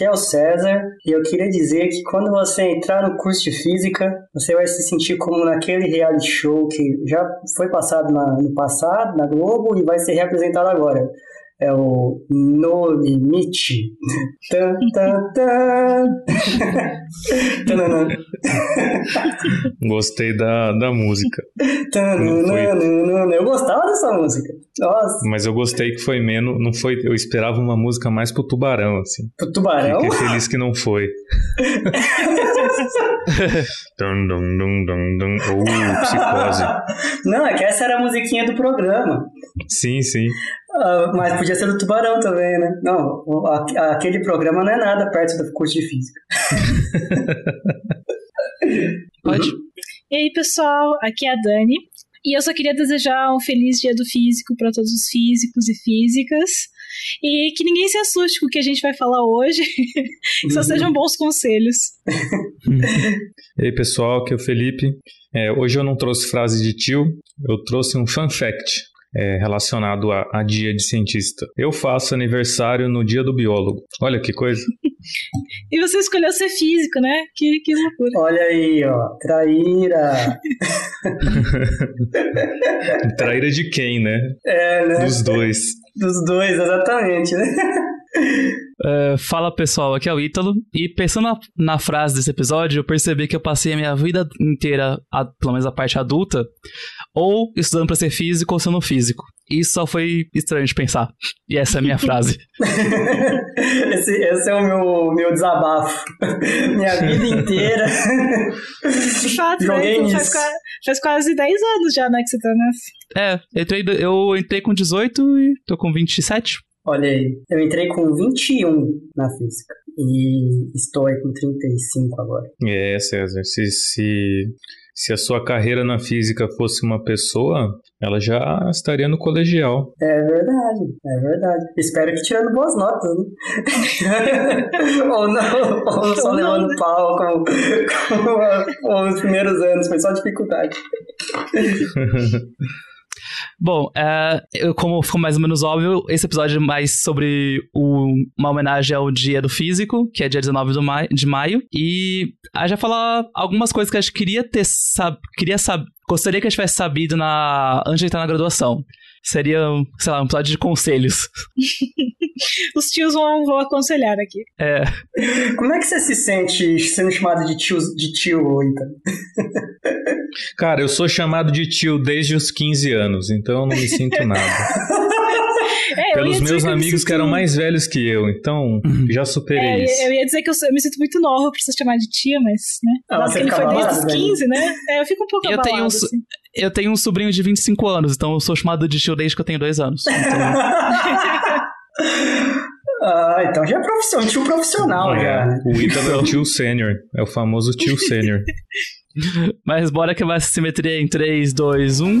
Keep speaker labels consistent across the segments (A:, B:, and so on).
A: Aqui é o César e eu queria dizer que quando você entrar no curso de física, você vai se sentir como naquele reality show que já foi passado na, no passado, na Globo, e vai ser reapresentado agora é o No Limite. Tan, tan, tan.
B: Gostei da, da música.
A: Eu gostava dessa música. Nossa.
B: Mas eu gostei que foi menos. Não foi, eu esperava uma música mais pro tubarão, assim.
A: Pro tubarão?
B: Fiquei feliz que não foi. dum, dum, dum, dum, dum. Uh, psicose.
A: Não, é que essa era a musiquinha do programa.
B: Sim, sim.
A: Uh, mas podia ser do Tubarão também, né? Não, aquele programa não é nada perto do curso de física.
C: Pode. E aí, pessoal, aqui é a Dani. E eu só queria desejar um feliz dia do físico para todos os físicos e físicas. E que ninguém se assuste com o que a gente vai falar hoje. só sejam bons conselhos.
B: e aí, pessoal, aqui é o Felipe. É, hoje eu não trouxe frase de tio, eu trouxe um fun fact é, relacionado a, a, dia de cientista. Eu faço aniversário no dia do biólogo. Olha que coisa.
C: e você escolheu ser físico, né? Que, que loucura.
A: Olha aí, ó. Traíra.
B: Traíra de quem, né?
A: É, né?
B: Dos dois.
A: Dos dois, exatamente, né?
D: Uh, fala pessoal, aqui é o Ítalo. E pensando na, na, frase desse episódio, eu percebi que eu passei a minha vida inteira, a, pelo menos a parte adulta, ou estudando para ser físico ou sendo físico. Isso só foi estranho de pensar. E essa é a minha frase.
A: esse, esse, é o meu, meu desabafo. minha vida inteira.
C: De fato, né? faz, faz, quase 10 anos já, né, que você tá nessa.
D: É, eu entrei, eu entrei com 18 e tô com 27.
A: Olha aí, eu entrei com 21 na física e estou aí com 35 agora.
B: É, César, se, se, se a sua carreira na física fosse uma pessoa, ela já estaria no colegial.
A: É verdade, é verdade. Espero que tirando boas notas, né? ou não, ou só levando pau com, com, com os primeiros anos, foi só dificuldade.
D: Bom, é, como ficou mais ou menos óbvio, esse episódio é mais sobre o, uma homenagem ao Dia do Físico, que é dia 19 do maio, de maio. E a já falar algumas coisas que a gente queria ter sab, queria sab, gostaria que a gente tivesse sabido na, antes de entrar na graduação. Seria, sei lá, um episódio de conselhos.
C: Os tios vão, vão aconselhar aqui.
D: É.
A: Como é que você se sente sendo chamado de tio, de tio então?
B: Cara, eu sou chamado de tio desde os 15 anos, então eu não me sinto nada. É, Pelos meus amigos que, sinto... que, eram mais velhos que eu, então uhum. já superei
C: é,
B: isso.
C: Eu ia dizer que eu, eu, me sinto muito nova pra você chamar de tia, mas, né? Ah, que ele foi desde os 15, né? É, eu fico um pouco eu abalado, tenho um, assim.
D: Eu tenho um sobrinho de 25 anos, então eu sou chamado de tio desde que eu tenho dois anos. Então...
A: Ah, então já é profissão, tio profissional é, já. Né?
B: O Ítalo é o tio sênior, é o famoso tio sênior.
D: Mas bora que vai simetria em 3, 2, 1.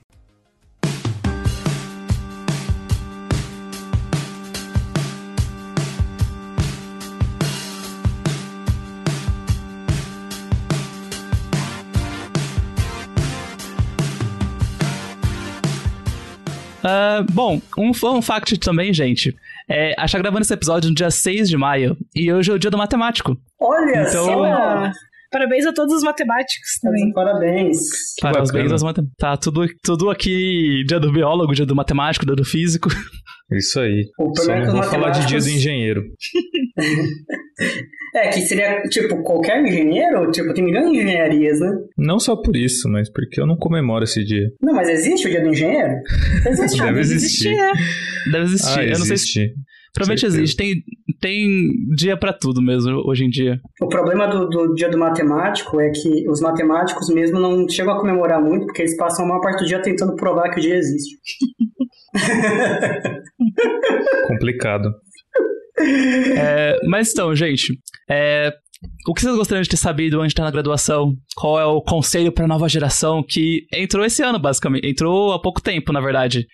D: Uh, bom, um fun fact também, gente. É, a gente tá gravando esse episódio no dia 6 de maio e hoje é o dia do matemático.
A: Olha então, só!
C: Parabéns a todos os matemáticos também.
A: Parabéns.
D: Parabéns aos matemáticos. Tá tudo, tudo aqui, dia do biólogo, dia do matemático, dia do físico.
B: Isso aí. Só não vou falar de dia do engenheiro.
A: É, que seria, tipo, qualquer engenheiro? Tipo, tem milhões de engenharias, né?
B: Não só por isso, mas porque eu não comemoro esse dia.
A: Não, mas existe o dia do engenheiro?
B: Existe. Deve existir.
D: Né? Deve existir. Ah, eu não sei se... Provavelmente existe. Tem, tem dia para tudo mesmo hoje em dia.
A: O problema do, do, dia do matemático é que os matemáticos mesmo não chegam a comemorar muito, porque eles passam a maior parte do dia tentando provar que o dia existe.
B: Complicado.
D: É, mas então, gente, é, o que vocês gostariam de ter sabido antes de estar na graduação? Qual é o conselho para a nova geração que entrou esse ano, basicamente? Entrou há pouco tempo, na verdade.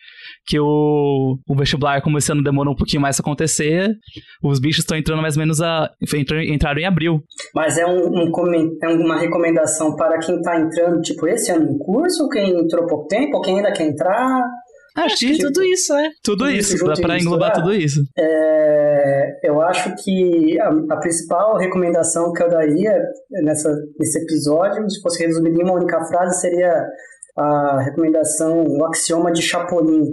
D: Que o, o vestibular, como esse ano demorou um pouquinho mais a acontecer, os bichos estão entrando mais ou menos a. entraram em abril.
A: Mas é, um, um é uma recomendação para quem está entrando, tipo, esse ano no curso, quem entrou pouco tempo, quem ainda quer entrar?
C: Acho que tudo isso, é.
D: Tudo, tudo isso, dá pra englobar tudo isso.
A: É, eu acho que a, a, principal recomendação que eu daria nessa, nesse episódio, se fosse resumir em uma única frase, seria a recomendação, o axioma de Chapolin.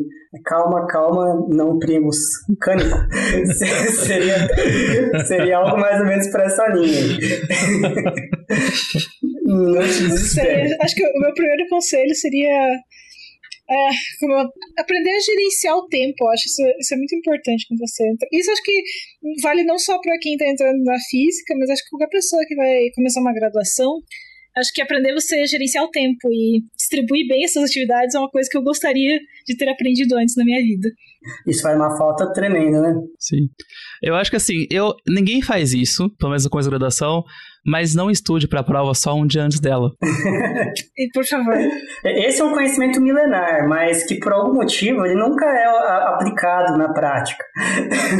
A: Calma, calma, não primos. Cânico. seria, seria algo mais ou menos para essa linha. não te
C: desespere. Acho que o meu primeiro conselho seria é, aprender a gerenciar o tempo, acho isso, isso é muito importante quando você entra. Isso acho que vale não só para quem está entrando na física, mas acho que qualquer pessoa que vai começar uma graduação, acho que aprender você a gerenciar o tempo e distribuir bem essas atividades é uma coisa que eu gostaria de ter aprendido antes na minha vida.
A: Isso faz uma falta tremenda, né?
D: Sim. Eu acho que assim, eu ninguém faz isso, pelo menos com a graduação, mas não estude para a prova só um dia antes dela.
C: e por favor.
A: Esse é um conhecimento milenar, mas que por algum motivo ele nunca é aplicado na prática.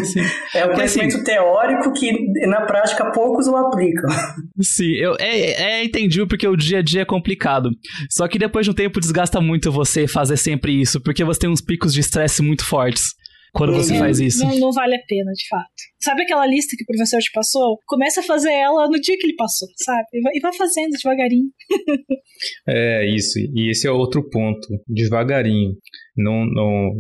A: Sim. É um Porque, assim, conhecimento assim, teórico que na prática poucos o aplicam.
D: Sim, eu, é, é entendível porque o dia a dia é complicado. Só que depois de um tempo desgasta muito você fazer sempre isso, porque você tem uns picos de estresse muito fortes quando você faz isso.
C: Não, não, vale a pena, de fato. Sabe aquela lista que o professor te passou? Começa a fazer ela no dia que ele passou, sabe? E vai, e vai fazendo devagarinho.
B: é, isso. E esse é outro ponto. Devagarinho. Não, não,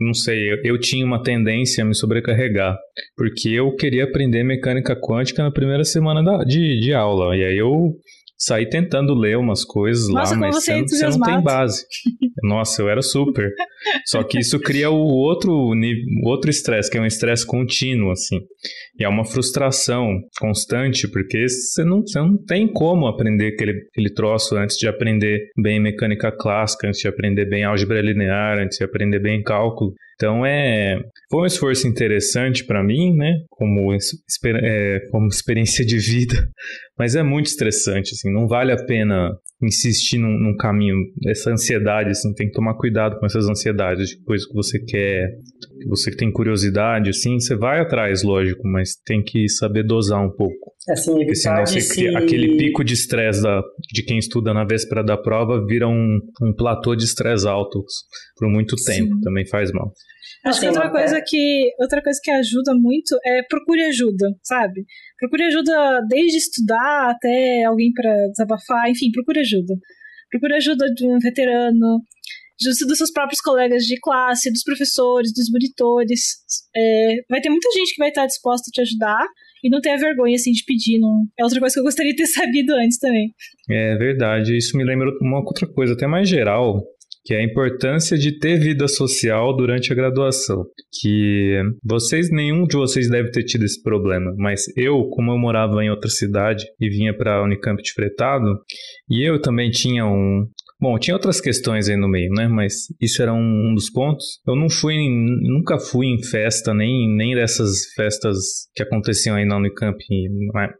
B: não sei, eu, eu tinha uma tendência a me sobrecarregar, porque eu queria aprender mecânica quântica na primeira semana da, de, de aula. E aí eu saí tentando ler umas coisas Nossa, lá, mas você, é você, não tem base. Nossa, eu era super. Só que isso cria o outro outro estresse, que é um estresse contínuo, assim. E é uma frustração constante, porque você não, você não tem como aprender aquele, aquele troço antes de aprender bem mecânica clássica, antes de aprender bem álgebra linear, antes de aprender bem cálculo. Então é foi um esforço interessante para mim, né? Como, é, como experiência de vida, mas é muito estressante, assim, não vale a pena insistir num, num, caminho, essa ansiedade, assim, tem que tomar cuidado com essas ansiedades, de que você quer, que você tem curiosidade, assim, você vai atrás, lógico, mas tem que saber dosar um pouco.
A: Assim, Porque senão você
B: se... cria, aquele pico de estresse de quem estuda na véspera da prova vira um, um platô de estresse alto por muito tempo, Sim. também faz mal.
C: Acho que outra coisa que outra coisa que ajuda muito é procure ajuda, sabe? Procure ajuda desde estudar até alguém para desabafar, enfim, procure ajuda. Procure ajuda de um veterano, dos seus próprios colegas de classe, dos professores, dos monitores. É, vai ter muita gente que vai estar disposta a te ajudar e não ter a vergonha assim de pedir. Não... É outra coisa que eu gostaria de ter sabido antes também.
B: É verdade. Isso me lembra uma outra coisa, até mais geral que é a importância de ter vida social durante a graduação. Que vocês, nenhum de vocês deve ter tido esse problema, mas eu, como eu morava em outra cidade e vinha para a Unicamp de Fretado, e eu também tinha um, Bom, tinha outras questões aí no meio, né? Mas isso era um, um dos pontos. Eu não fui, nunca fui em festa, nem, nem dessas festas que aconteciam aí na Unicamp,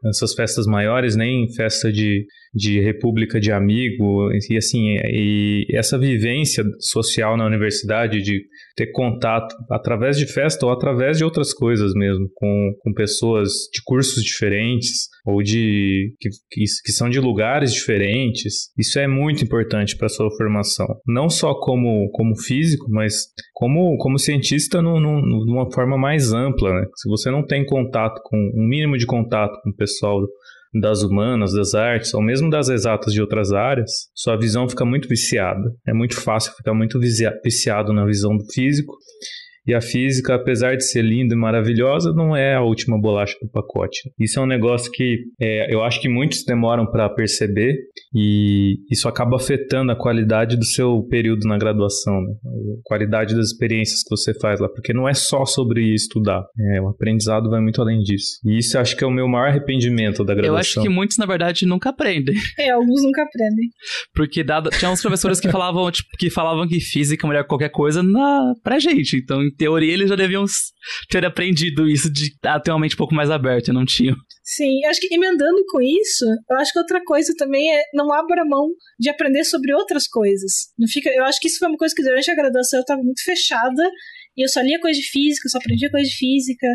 B: essas festas maiores, nem festa de, de república de amigo, e assim, e essa vivência social na universidade de ter contato através de festa ou através de outras coisas mesmo, com, com pessoas de cursos diferentes ou de que, que, que são de lugares diferentes. Isso é muito importante para sua formação, não só como, como físico, mas como, como cientista no, no, numa forma mais ampla. Né? Se você não tem contato com um mínimo de contato com o pessoal das humanas, das artes, ou mesmo das exatas de outras áreas, sua visão fica muito viciada. É muito fácil ficar muito viciado na visão do físico E a física, apesar de ser linda e maravilhosa, não é a última bolacha do pacote. Isso é um negócio que é, eu acho que muitos demoram para perceber e isso acaba afetando a qualidade do seu período na graduação, né? a qualidade das experiências que você faz lá, porque não é só sobre estudar, é, o aprendizado vai muito além disso. E isso acho que é o meu maior arrependimento da graduação.
D: Eu acho que muitos, na verdade, nunca aprendem.
C: É, alguns nunca aprendem.
D: Porque dado, tinha uns professores que falavam, tipo, que falavam que física é melhor que qualquer coisa na, pra gente. Então, teoria, eles já deviam ter aprendido isso de ter uma mente um pouco mais aberta, não tinham.
C: Sim, acho que emendando com isso, eu acho que outra coisa também é não abra mão de aprender sobre outras coisas. Não fica, eu acho que isso foi uma coisa que durante a graduação eu estava muito fechada e eu só lia coisa de física, só aprendia coisa de física.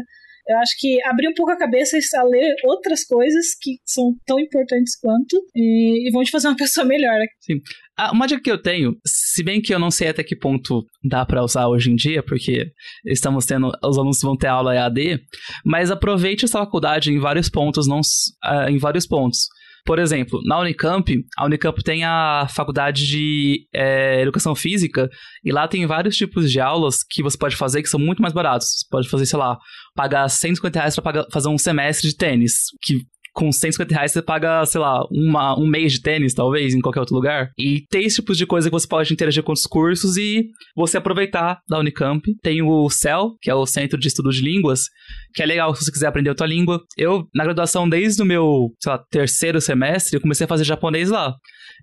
C: Eu acho que abrir um pouco a cabeça a ler outras coisas que são tão importantes quanto e, e vão te fazer uma pessoa melhor.
D: Sim. Ah, uma dica que eu tenho, se bem que eu não sei até que ponto dá para usar hoje em dia, porque estamos tendo, os alunos vão ter aula EAD, mas aproveite essa faculdade em vários pontos, não uh, em vários pontos. Por exemplo, na Unicamp, a Unicamp tem a faculdade de é, Educação Física, e lá tem vários tipos de aulas que você pode fazer que são muito mais baratos. Você pode fazer, sei lá, pagar 150 reais para fazer um semestre de tênis, que com 150 reais você paga, sei lá, uma, um mês de tênis, talvez, em qualquer outro lugar. E tem esse tipo de coisa que você pode interagir com os cursos e você aproveitar da Unicamp. Tem o CEL, que é o Centro de Estudo de Línguas, que é legal se você quiser aprender outra língua. Eu, na graduação, desde o meu, sei lá, terceiro semestre, eu comecei a fazer japonês lá.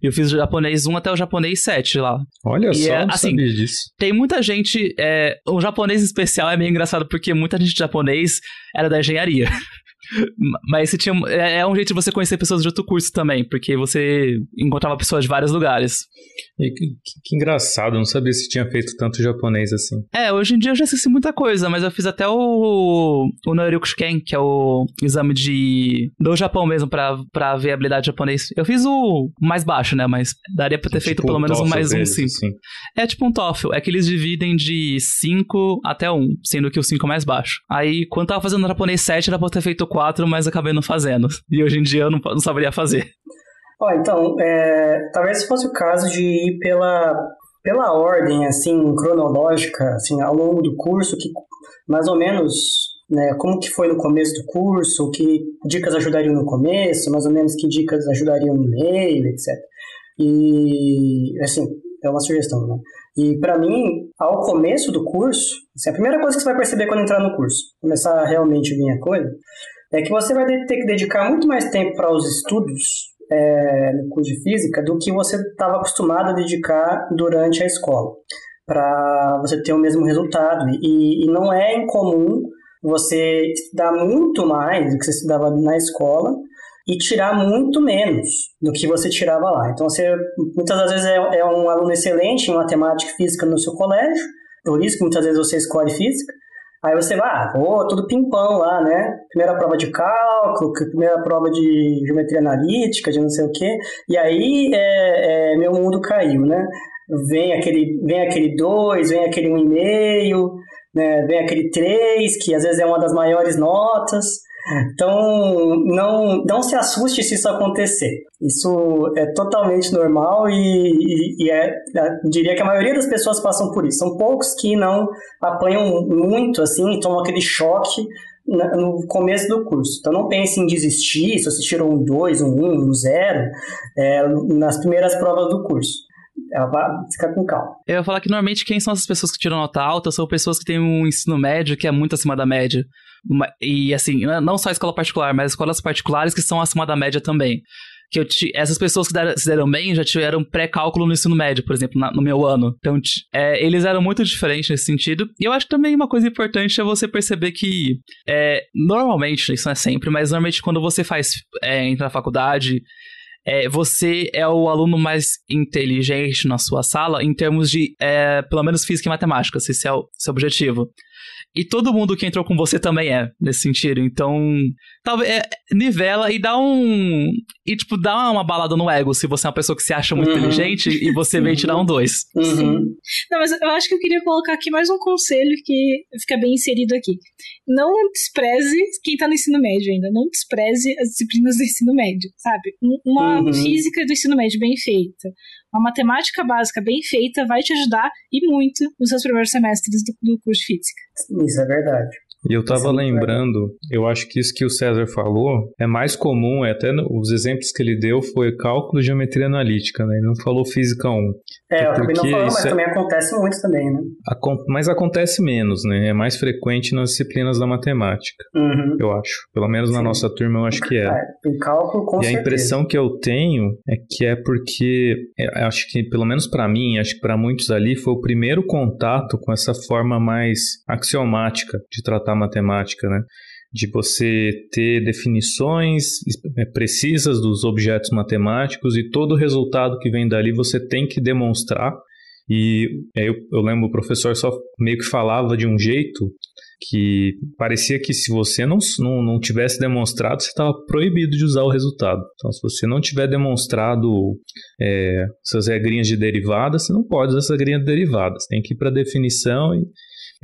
D: Eu fiz o japonês 1 até o japonês 7 lá.
B: Olha e só, é, assim, sabia disso.
D: Tem muita gente. É, o japonês especial é meio engraçado porque muita gente de japonês era da engenharia. Mas você tinha, é, é um jeito de você conhecer pessoas de outro curso também, porque você encontrava pessoas de vários lugares.
B: E que, que, engraçado, eu não sabia se tinha feito tanto japonês assim.
D: É, hoje em dia eu já esqueci muita coisa, mas eu fiz até o, o que é o exame de do Japão mesmo, pra, pra ver a habilidade japonês. Eu fiz o mais baixo, né, mas daria pra ter é feito tipo pelo menos um mais um 5. Assim. É tipo um TOEFL, é que eles dividem de 5 até 1, sendo que o 5 é mais baixo. Aí, quando tava fazendo japonês 7, era pra ter feito 4, mas acabei não fazendo. E hoje em dia eu não, não saberia fazer.
A: Ó, então, é, talvez fosse o caso de ir pela, pela ordem, assim, cronológica, assim, ao longo do curso, que mais ou menos, né, como que foi no começo do curso, que dicas ajudariam no começo, mais ou menos que dicas ajudariam no meio, etc. E, assim, é uma sugestão, né? E para mim, ao começo do curso, assim, a primeira coisa que você vai perceber quando entrar no curso, começar a realmente vir a coisa, é que você vai ter que dedicar muito mais tempo para os estudos é, no curso de física do que você estava acostumado a dedicar durante a escola, para você ter o mesmo resultado. E, e não é incomum você estudar muito mais do que você estudava na escola e tirar muito menos do que você tirava lá. Então, você muitas das vezes é, é um aluno excelente em matemática e física no seu colégio, por isso que muitas vezes você escolhe física, Aí você vai, ah, tudo pimpão lá, né? Primeira prova de cálculo, primeira prova de geometria analítica, de não sei o quê. E aí é, é, meu mundo caiu, né? Vem aquele, vem aquele 2, vem aquele 1,5, um né? vem aquele 3, que às vezes é uma das maiores notas. Então, não, não se assuste se isso acontecer. Isso é totalmente normal e, e, e é, é, diria que a maioria das pessoas passam por isso. São poucos que não apanham muito, assim, tomam aquele choque no começo do curso. Então não pense em desistir se você tirou um 2, um 1, um, um 0 é, nas primeiras provas do curso. Fica com calma.
D: Eu ia falar que normalmente quem são essas pessoas que tiram nota alta são pessoas que têm um ensino médio que é muito acima da média. E assim, não só a escola particular, mas escolas particulares que são acima da média também. Que eu essas pessoas que deram, se deram bem já tiveram pré-cálculo no ensino médio, por exemplo, na, no meu ano. Então, é, eles eram muito diferentes nesse sentido. E eu acho também uma coisa importante é você perceber que, é, normalmente, isso não é sempre, mas normalmente quando você faz, é, entra na faculdade, é, você é o aluno mais inteligente na sua sala em termos de, é, pelo menos, física e matemática, se esse é o seu objetivo. E todo mundo que entrou com você também é, nesse sentido. Então, talvez é, nivela e dá um. E, tipo, dá uma balada no ego se você é uma pessoa que se acha muito uhum. inteligente e você vem te dar um dois.
C: Uhum. Não, mas eu acho que eu queria colocar aqui mais um conselho que fica bem inserido aqui. Não despreze quem tá no ensino médio ainda. Não despreze as disciplinas do ensino médio, sabe? Uma uhum. física do ensino médio bem feita Uma matemática básica bem feita vai te ajudar e muito nos seus primeiros semestres do, do curso de física.
A: Isso é verdade.
B: E eu estava lembrando, eu acho que isso que o César falou é mais comum, é até os exemplos que ele deu foi cálculo e geometria analítica, né? Ele não falou física 1.
A: É, eu também não falo, mas é... também acontece muito também, né?
B: Mas acontece menos, né? É mais frequente nas disciplinas da matemática,
A: uhum.
B: eu acho. Pelo menos na Sim. nossa turma eu acho que é. é
A: em cálculo, com
B: E
A: certeza.
B: a impressão que eu tenho é que é porque, é, acho que pelo menos para mim, acho que para muitos ali, foi o primeiro contato com essa forma mais axiomática de tratar matemática, né? De você ter definições é, precisas dos objetos matemáticos e todo o resultado que vem dali você tem que demonstrar. E eu, eu lembro o professor só meio que falava de um jeito que parecia que se você não, não, não tivesse demonstrado, você estava proibido de usar o resultado. Então, se você não tiver demonstrado é, suas regrinhas de derivadas, você não pode usar essas regrinhas de derivadas. Tem que ir para a definição e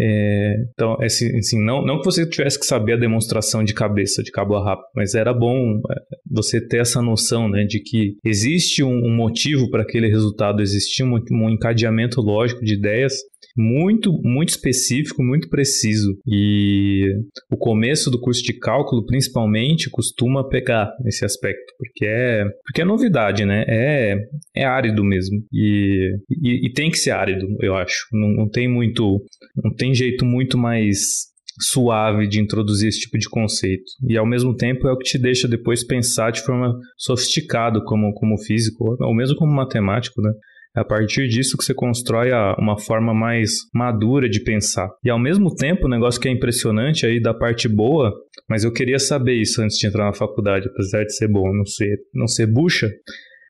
B: é, então, assim, assim, não, não que você tivesse que saber a demonstração de cabeça, de cabo a rabo, mas era bom é, você ter essa noção né, de que existe um, um motivo para aquele resultado, existia um, um encadeamento lógico de ideias muito, muito específico, muito preciso. E o começo do curso de cálculo, principalmente, costuma pegar esse aspecto, porque é, porque é novidade, né? É, é árido mesmo. E, e, e tem que ser árido, eu acho. Não, não tem muito. Não tem jeito muito mais suave de introduzir esse tipo de conceito. E ao mesmo tempo é o que te deixa depois pensar de forma sofisticada como, como físico, ou mesmo como matemático, né? É a partir disso que você constrói a, uma forma mais madura de pensar. E ao mesmo tempo, o negócio que é impressionante aí da parte boa, mas eu queria saber isso antes de entrar na faculdade, apesar de ser bom, não ser, não ser bucha,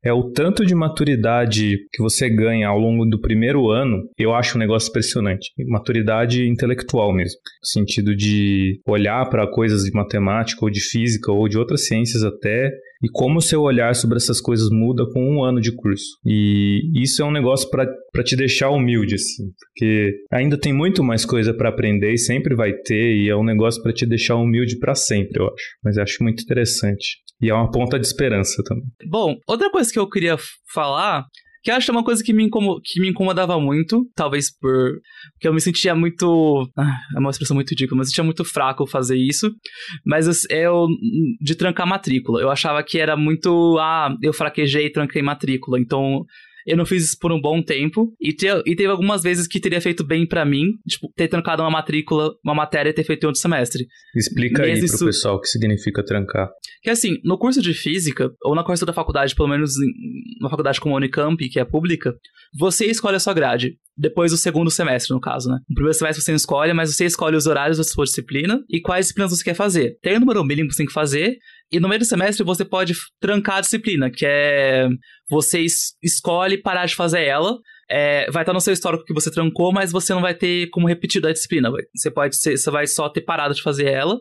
B: é o tanto de maturidade que você ganha ao longo do primeiro ano, eu acho um negócio impressionante. Maturidade intelectual mesmo. No sentido de olhar para coisas de matemática ou de física ou de outras ciências até e como o seu olhar sobre essas coisas muda com um ano de curso. E isso é um negócio para te deixar humilde, assim, porque ainda tem muito mais coisa para aprender e sempre vai ter, e é um negócio para te deixar humilde para sempre, eu acho. Mas eu acho muito interessante. E é uma ponta de esperança também.
D: Bom, outra coisa que eu queria falar que acho é uma coisa que me, que me incomodava muito, talvez por. Porque eu me sentia muito. Ah, é uma expressão muito ridícula, mas eu sentia muito fraco fazer isso. Mas eu. de trancar matrícula. Eu achava que era muito. Ah, eu fraquejei e tranquei matrícula. Então eu não fiz isso por um bom tempo. E, te, e teve algumas vezes que teria feito bem para mim, tipo, ter trancado uma matrícula, uma matéria e ter feito em outro semestre.
B: Explica aí pro isso... pessoal o que significa trancar.
D: Que assim, no curso de física, ou na curso da faculdade, pelo menos na faculdade como a Unicamp, que é pública, você escolhe a sua grade. Depois do segundo semestre, no caso, né? No primeiro semestre você não escolhe, mas você escolhe os horários da sua disciplina e quais disciplinas você quer fazer. Tem o número mínimo que você tem que fazer, e no meio do semestre você pode trancar a disciplina, que é você escolhe parar de fazer ela. É, vai estar no seu histórico que você trancou, mas você não vai ter como repetir a disciplina. Você pode ser, você vai só ter parado de fazer ela.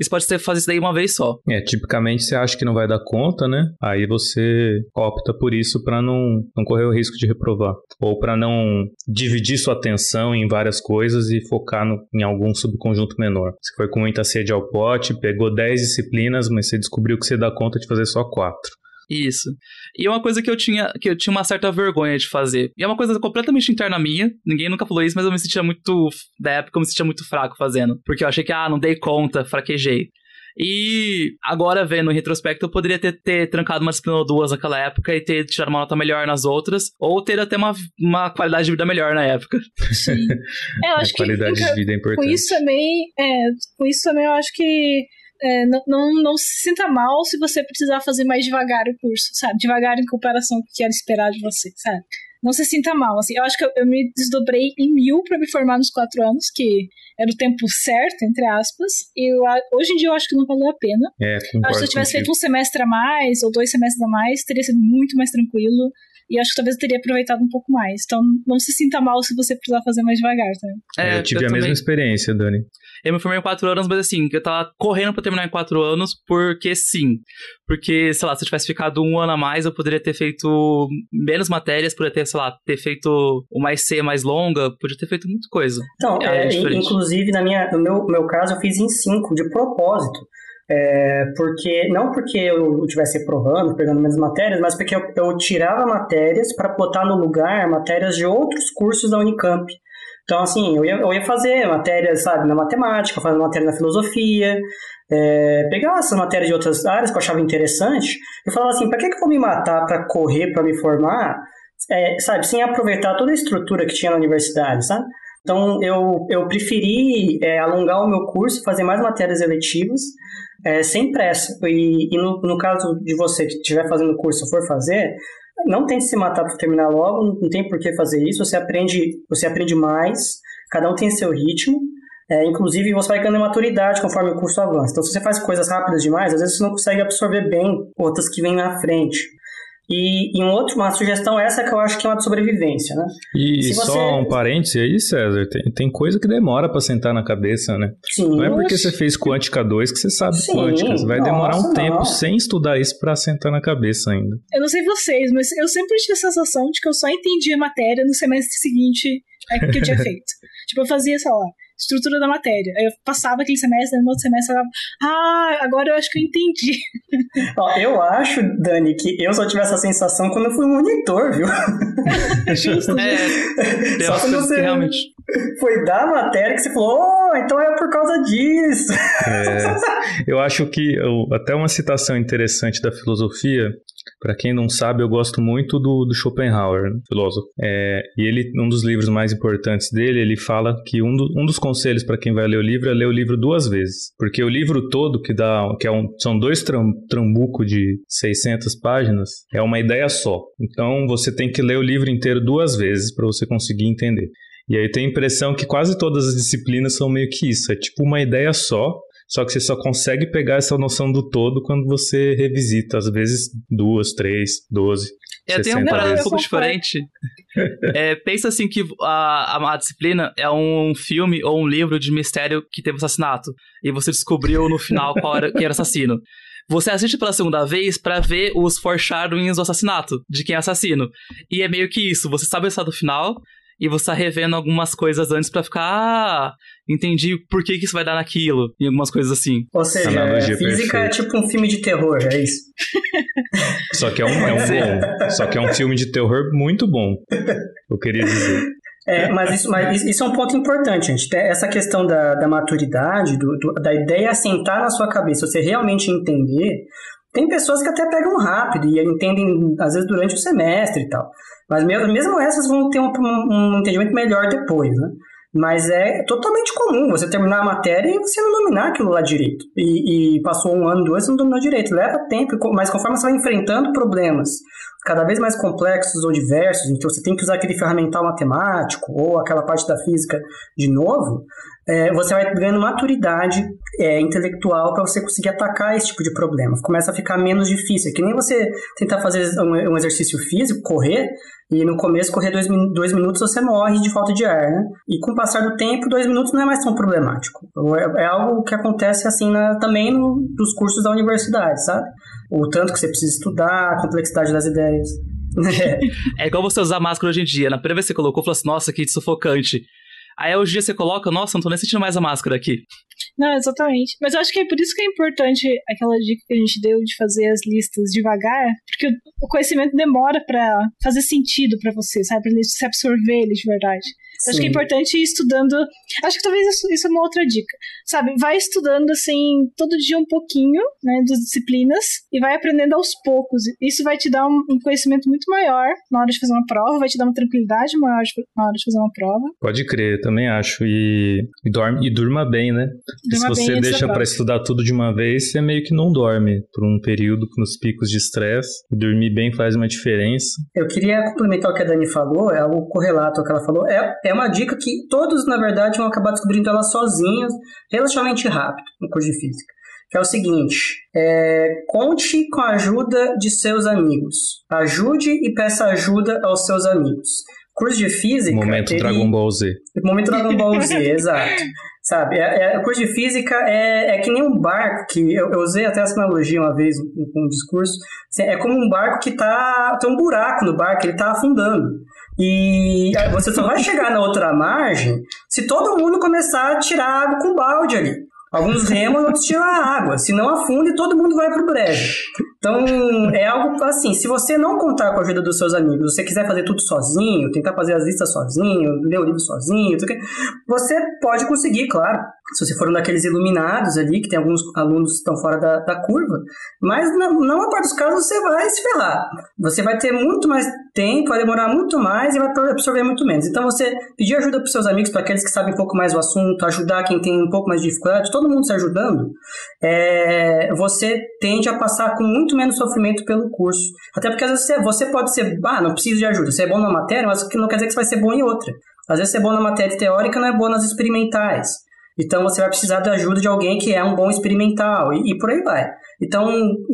D: Você pode ter, fazer isso daí uma vez só.
B: É, tipicamente você acha que não vai dar conta, né? Aí você opta por isso para não, não correr o risco de reprovar. Ou para não dividir sua atenção em várias coisas e focar no, em algum subconjunto menor. Você foi com muita sede ao pote, pegou 10 disciplinas, mas você descobriu que você dá conta de fazer só 4.
D: Isso. E é uma coisa que eu tinha que eu tinha uma certa vergonha de fazer. E é uma coisa completamente interna minha. Ninguém nunca falou isso, mas eu me sentia muito. Da época eu me sentia muito fraco fazendo. Porque eu achei que, ah, não dei conta, fraquejei. E agora, vendo em retrospecto, eu poderia ter, ter trancado uma disciplina ou duas naquela época e ter tirado uma nota melhor nas outras, ou ter até uma, uma qualidade de vida melhor na época.
C: Sim. É, eu acho
B: a qualidade
C: que,
B: de vida é importante.
C: Com isso também, é, com isso também eu acho que é, não, não, não, se sinta mal se você precisar fazer mais devagar o curso, sabe? Devagar em comparação com o que era esperado de você, sabe? Não se sinta mal, assim. Eu acho que eu, eu me desdobrei em mil para me formar nos quatro anos, que era o tempo certo, entre aspas. E eu, hoje em dia eu acho que não valeu a pena.
B: É,
C: acho que se eu tivesse contigo. feito um semestre a mais, ou dois semestres a mais, teria sido muito mais tranquilo. E acho que talvez eu teria aproveitado um pouco mais. Então não se sinta mal se você precisar fazer mais devagar, tá?
B: É, eu tive eu a também. mesma experiência, Dani.
D: Eu me formei em quatro anos, mas assim, eu tava correndo pra terminar em quatro anos, porque sim. Porque, sei lá, se eu tivesse ficado um ano a mais, eu poderia ter feito menos matérias, poderia ter, sei lá, ter feito uma IC mais longa, podia ter feito muita coisa.
A: Então, é, é inclusive, na minha, no meu, meu caso, eu fiz em cinco, de propósito. É, porque não porque eu estivesse provando, pegando menos matérias, mas porque eu, eu tirava matérias para botar no lugar matérias de outros cursos da Unicamp. Então, assim, eu ia, eu ia fazer matérias, sabe, na matemática, fazer matéria na filosofia, é, pegar essas matérias de outras áreas que eu achava interessante, e falava assim, para que, que eu vou me matar para correr, para me formar, é, sabe, sem aproveitar toda a estrutura que tinha na universidade, sabe? Então, eu, eu preferi é, alongar o meu curso, fazer mais matérias eletivas, é, sem pressa. E, e no, no, caso de você que estiver fazendo o curso for fazer, não tente se matar para terminar logo, não tem por que fazer isso. Você aprende, você aprende mais, cada um tem seu ritmo. É, inclusive, você vai ganhando maturidade conforme o curso avança. Então, se você faz coisas rápidas demais, às vezes você não consegue absorver bem outras que vêm na frente. E, e um outro, uma sugestão essa que eu acho que é uma de sobrevivência, né?
B: E Se só você... um parêntese aí, César, tem, tem coisa que demora para sentar na cabeça, né? Sim, não é porque você fez quântica 2 que você sabe Sim, quântica. Você vai nossa, demorar um não. tempo sem estudar isso para sentar na cabeça ainda.
C: Eu não sei vocês, mas eu sempre tive a sensação de que eu só entendi a matéria no semestre seguinte que eu tinha feito. tipo, eu fazia, sei lá, estrutura da matéria. Aí eu passava aquele semestre, no outro semestre eu falava, ah, agora eu acho que eu entendi.
A: Ó, eu acho, Dani, que eu só tive essa sensação quando eu fui monitor, viu?
D: Justo. É, só quando você
A: realmente... foi dar a matéria que você falou, oh, então é por causa disso.
B: É, eu acho que até uma citação interessante da filosofia para quem não sabe, eu gosto muito do, do Schopenhauer, né, filósofo. É, e ele, um dos livros mais importantes dele, ele fala que um, do, um dos conselhos para quem vai ler o livro é ler o livro duas vezes. Porque o livro todo, que, dá, que é um, são dois tram, trambuco de 600 páginas, é uma ideia só. Então você tem que ler o livro inteiro duas vezes para você conseguir entender. E aí tem a impressão que quase todas as disciplinas são meio que isso. É tipo uma ideia só, só que você só consegue pegar essa noção do todo quando você revisita, às vezes duas, três, doze.
D: Eu tenho um parada um pouco diferente. é, pensa assim que a, a, a, disciplina é um filme ou um livro de mistério que teve assassinato. E você descobriu no final qual era, quem era assassino. Você assiste pela segunda vez para ver os foreshadowings do assassinato, de quem é assassino. E é meio que isso, você sabe o estado final, e você tá revendo algumas coisas antes para ficar, ah, entendi por que, que isso vai dar naquilo, e algumas coisas assim.
A: Ou seja, Analogia física é tipo um filme de terror, é isso?
B: Só que é um, é um bom. Só que é um filme de terror muito bom. Eu queria dizer.
A: É, mas, isso, mas isso é um ponto importante, gente. Essa questão da, da maturidade, do, do, da ideia assentar na sua cabeça, você realmente entender. Tem pessoas que até pegam rápido e entendem, às vezes, durante o semestre e tal. Mas mesmo essas vão ter um, um entendimento melhor depois, né? Mas é totalmente comum você terminar a matéria e você não dominar aquilo lá direito. E, e passou um ano, dois, você não dominou direito. Leva tempo, mas conforme você vai enfrentando problemas cada vez mais complexos ou diversos, então você tem que usar aquele ferramental matemático ou aquela parte da física de novo, é, você vai ganhando maturidade é, intelectual para você conseguir atacar esse tipo de problema. Começa a ficar menos difícil. É que nem você tentar fazer um, um exercício físico, correr, e no começo, correr dois, dois, minutos, você morre de falta de ar, né? E com o passar do tempo, dois minutos não é mais tão problemático. É, é algo que acontece assim na, também no, nos cursos da universidade, sabe? O tanto que você precisa estudar, a complexidade das ideias.
D: é igual você usar máscara hoje em dia. Na primeira vez que você colocou, falou assim, nossa, que sufocante. Aí hoje em dia você coloca, nossa, não tô nem sentindo mais a máscara aqui.
C: Não, exatamente. Mas eu acho que é por isso que é importante aquela dica que a gente deu de fazer as listas devagar, porque o conhecimento demora para fazer sentido para você, sabe? Pra você absorver ele de verdade. Sim. Acho que é importante ir estudando. Acho que talvez isso, isso, é uma outra dica. Sabe, vai estudando assim, todo dia um pouquinho, né, das disciplinas, e vai aprendendo aos poucos. Isso vai te dar um, um conhecimento muito maior na hora de fazer uma prova, vai te dar uma tranquilidade maior de, na hora de fazer uma prova.
B: Pode crer, também acho. E, e, dorme, e durma bem, né? Durma se você deixa para estudar tudo de uma vez, você meio que não dorme por um período nos picos de estresse. Dormir bem faz uma diferença.
A: Eu queria complementar o que a Dani falou, é algo correlato ao que ela falou. É, é uma dica que todos, na verdade, vão acabar descobrindo ela sozinhos, relativamente rápido, no curso de física. Que é o seguinte: é, conte com a ajuda de seus amigos. Ajude e peça ajuda aos seus amigos. Curso de física.
B: Momento ele... Dragon Ball Z.
A: Momento Dragon Ball Z, exato. Sabe, é, é, o curso de física é, é que nem um barco, que eu, eu usei até essa analogia uma vez com um, um discurso. Assim, é como um barco que tá. tem um buraco no barco, ele tá afundando. E você só vai chegar na outra margem se todo mundo começar a tirar água com balde ali. Alguns remam e outros tiram a água. Se não afunda, todo mundo vai pro brejo. Então, é algo assim, se você não contar com a ajuda dos seus amigos, você quiser fazer tudo sozinho, tentar fazer as listas sozinho, ler o livro sozinho, você pode conseguir, claro. Se você for um daqueles iluminados ali, que tem alguns alunos que estão fora da, da curva, mas na, maior parte dos casos você vai se ferrar. Você vai ter muito mais tempo, vai demorar muito mais e vai absorver muito menos. Então, você pedir ajuda para seus amigos, para aqueles que sabem um pouco mais do assunto, ajudar quem tem um pouco mais de dificuldade, todo mundo se ajudando, é, você tende a passar com muito menos sofrimento pelo curso. Até porque às vezes você, você pode ser, ah, não preciso de ajuda, você é bom na matéria, mas não quer dizer que você vai ser bom em outra. Às vezes você é bom na matéria teórica, não é bom nas experimentais. Então você vai precisar da ajuda de alguém que é um bom experimental e, e por aí vai. Então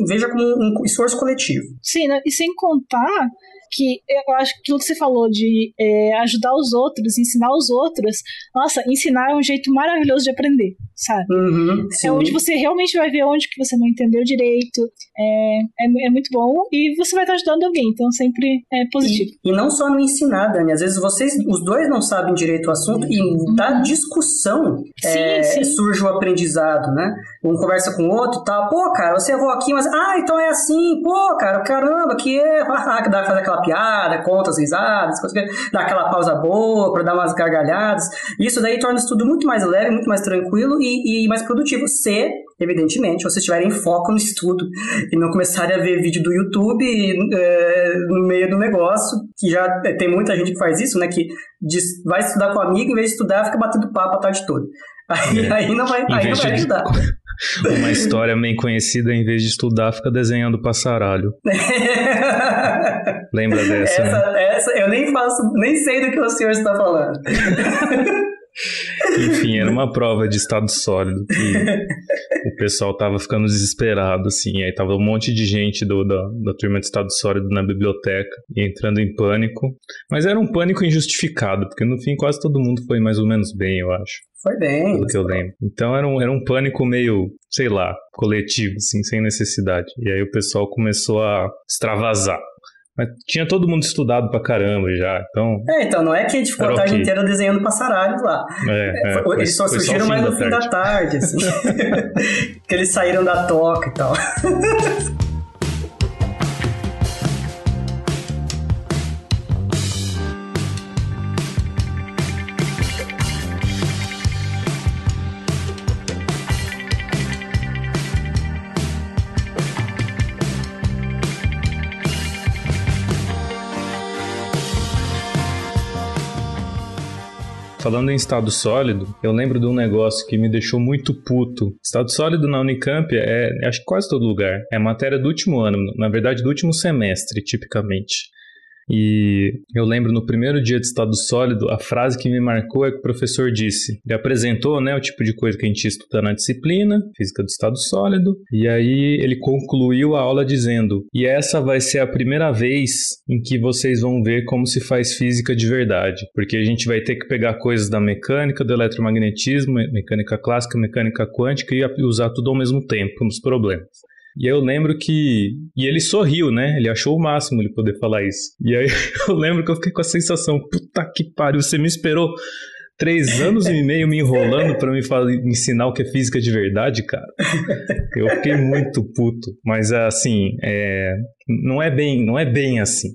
A: veja como um esforço coletivo.
C: Sim, né? e sem contar que eu acho que aquilo que você falou de é, ajudar os outros, ensinar os outros, nossa, ensinar é um jeito maravilhoso de aprender, sabe?
A: Uhum,
C: é onde você realmente vai ver onde que você não entendeu direito, é, é, é, muito bom e você vai estar ajudando alguém, então sempre é positivo.
A: E, e não só no ensinar, Dani, às vezes vocês, os dois não sabem direito o assunto e da discussão sim, é, sim. surge o aprendizado, né? Um conversa com o outro e tal, pô, cara, você errou aqui, mas, ah, então é assim, pô, cara, caramba, que erro, que dá fazer aquela piada, conta as risadas, dá aquela pausa boa para dar umas gargalhadas. Isso daí torna isso tudo muito mais leve, muito mais tranquilo e, e mais produtivo. Se, evidentemente, vocês tiverem foco no estudo e não começarem a ver vídeo do YouTube é, no meio do negócio, que já tem muita gente que faz isso, né? Que diz, vai estudar com amigo, em vez de estudar, fica batendo papo a tarde toda. Aí, é. aí não vai, aí não vai ajudar.
B: Uma história bem conhecida, em vez de estudar, fica desenhando passaralho. Lembra dessa?
A: Essa, né? essa eu nem faço, nem sei do que o senhor está falando.
B: Enfim, era uma prova de estado sólido que o pessoal tava ficando desesperado, assim. Aí tava um monte de gente do, da, da turma de estado sólido na biblioteca entrando em pânico. Mas era um pânico injustificado, porque no fim quase todo mundo foi mais ou menos bem, eu acho.
A: Foi bem.
B: Pelo que eu lembro. Então era um, era um pânico meio, sei lá, coletivo, assim, sem necessidade. E aí o pessoal começou a extravasar. Mas tinha todo mundo estudado pra caramba já, então...
A: É, então não é que a gente ficou a tarde okay. inteira desenhando passaralhos lá.
B: É, é,
A: foi, eles só surgiram mais no fim da tarde, assim. que eles saíram da toca e tal.
B: Falando em estado sólido, eu lembro de um negócio que me deixou muito puto. Estado sólido na Unicamp é, acho que quase todo lugar. É matéria do último ano, na verdade do último semestre, tipicamente. E eu lembro no primeiro dia de estado sólido, a frase que me marcou é que o professor disse. Ele apresentou né, o tipo de coisa que a gente estuda na disciplina, física do estado sólido, e aí ele concluiu a aula dizendo: E essa vai ser a primeira vez em que vocês vão ver como se faz física de verdade, porque a gente vai ter que pegar coisas da mecânica, do eletromagnetismo, mecânica clássica, mecânica quântica e usar tudo ao mesmo tempo nos problemas. E eu lembro que. E ele sorriu, né? Ele achou o máximo ele poder falar isso. E aí eu lembro que eu fiquei com a sensação: puta que pariu, você me esperou três anos e meio me enrolando para me, me ensinar o que é física de verdade, cara. Eu fiquei muito puto. Mas assim, é, não é bem, não é bem assim.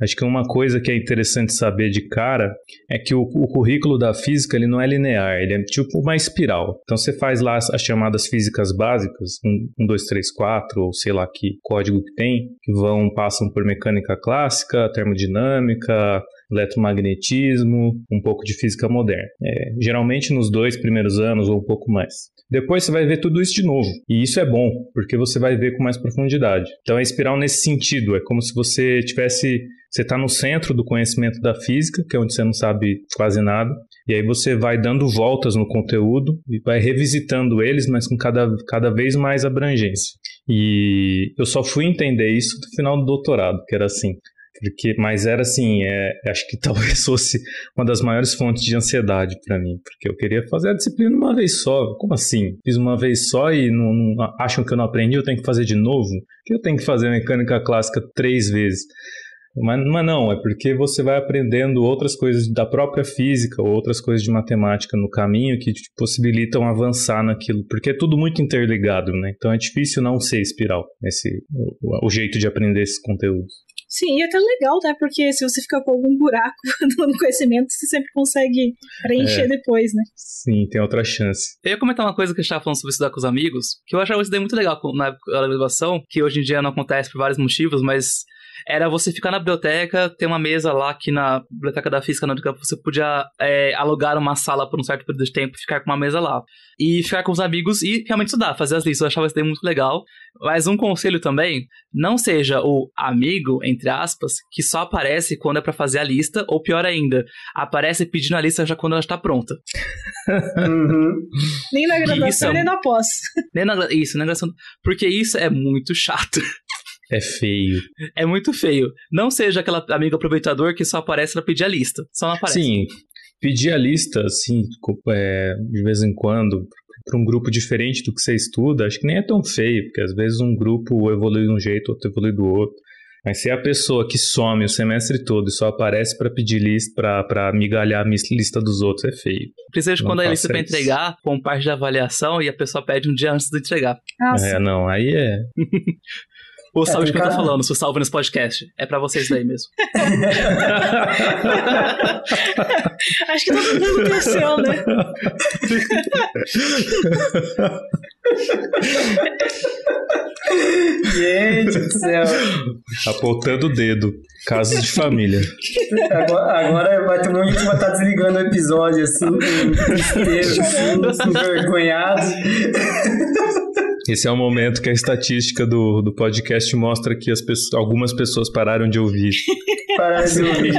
B: Acho que uma coisa que é interessante saber de cara é que o, o, currículo da física ele não é linear, ele é tipo uma espiral. Então você faz lá as, as chamadas físicas básicas, 1, 2, 3, 4, ou sei lá que código que tem, que vão, passam por mecânica clássica, termodinâmica, eletromagnetismo, um pouco de física moderna. É, geralmente nos dois primeiros anos ou um pouco mais. Depois você vai ver tudo isso de novo. E isso é bom, porque você vai ver com mais profundidade. Então é espiral nesse sentido. É como se você tivesse. Você está no centro do conhecimento da física, que é onde você não sabe quase nada. E aí você vai dando voltas no conteúdo e vai revisitando eles, mas com cada, cada vez mais abrangência. E eu só fui entender isso no final do doutorado, que era assim. Porque, mas era assim, é, acho que talvez fosse uma das maiores fontes de ansiedade para mim, porque eu queria fazer a disciplina uma vez só. Como assim? Fiz uma vez só e não, não acham que eu não aprendi, eu tenho que fazer de novo? Que eu tenho que fazer mecânica clássica três vezes. Mas, mas não, é porque você vai aprendendo outras coisas da própria física, outras coisas de matemática no caminho que te possibilitam avançar naquilo, porque é tudo muito interligado, né? Então é difícil não ser espiral, esse, o, o jeito de aprender esses conteúdos.
C: Sim, e é até legal, né? Porque se você ficar com algum buraco no conhecimento, você sempre consegue preencher é. depois, né?
B: Sim, tem outra chance.
D: Eu ia comentar uma coisa que a gente estava falando sobre estudar com os amigos, que eu achava isso daí muito legal na graduação, que hoje em dia não acontece por vários motivos, mas era você ficar na biblioteca, ter uma mesa lá que na biblioteca da física, na você podia é, alugar uma sala por um certo período de tempo e ficar com uma mesa lá. E ficar com os amigos e realmente estudar, fazer as listas. Eu achava isso daí muito legal. Mas um conselho também, não seja o amigo, entre aspas, que só aparece quando é para fazer a lista, ou pior ainda, aparece pedindo a lista já quando ela está pronta.
C: Uhum. nem na graduação, é nem na pós.
D: Nem na, isso, na graduação. Porque isso é muito chato.
B: É feio.
D: É muito feio. Não seja aquela amigo aproveitador que só aparece pra pedir a lista. Só não aparece.
B: Sim, pedir a lista, assim, é, de vez em quando, para um grupo diferente do que você estuda, acho que nem é tão feio, porque às vezes um grupo evolui de um jeito, outro evolui do outro. Mas se é a pessoa que some o semestre todo e só aparece para pedir lista, para migalhar a lista dos outros, é feio.
D: Precisa quando a lista para entregar, com parte da avaliação e a pessoa pede um dia antes de entregar.
B: Ah, é, sim. não, aí é.
D: O é, salve que eu tô falando, se salve nesse podcast. É pra vocês daí mesmo.
C: Acho que todo mundo cresceu, né?
A: Gente do céu.
B: Apontando o dedo. Casos de família.
A: Agora, agora vai ter um monte de vai estar desligando o episódio, assim, inteiro, assim, envergonhado.
B: Esse é o momento que a estatística do, do podcast mostra que as pessoas, algumas pessoas pararam de ouvir.
A: pararam de ouvir.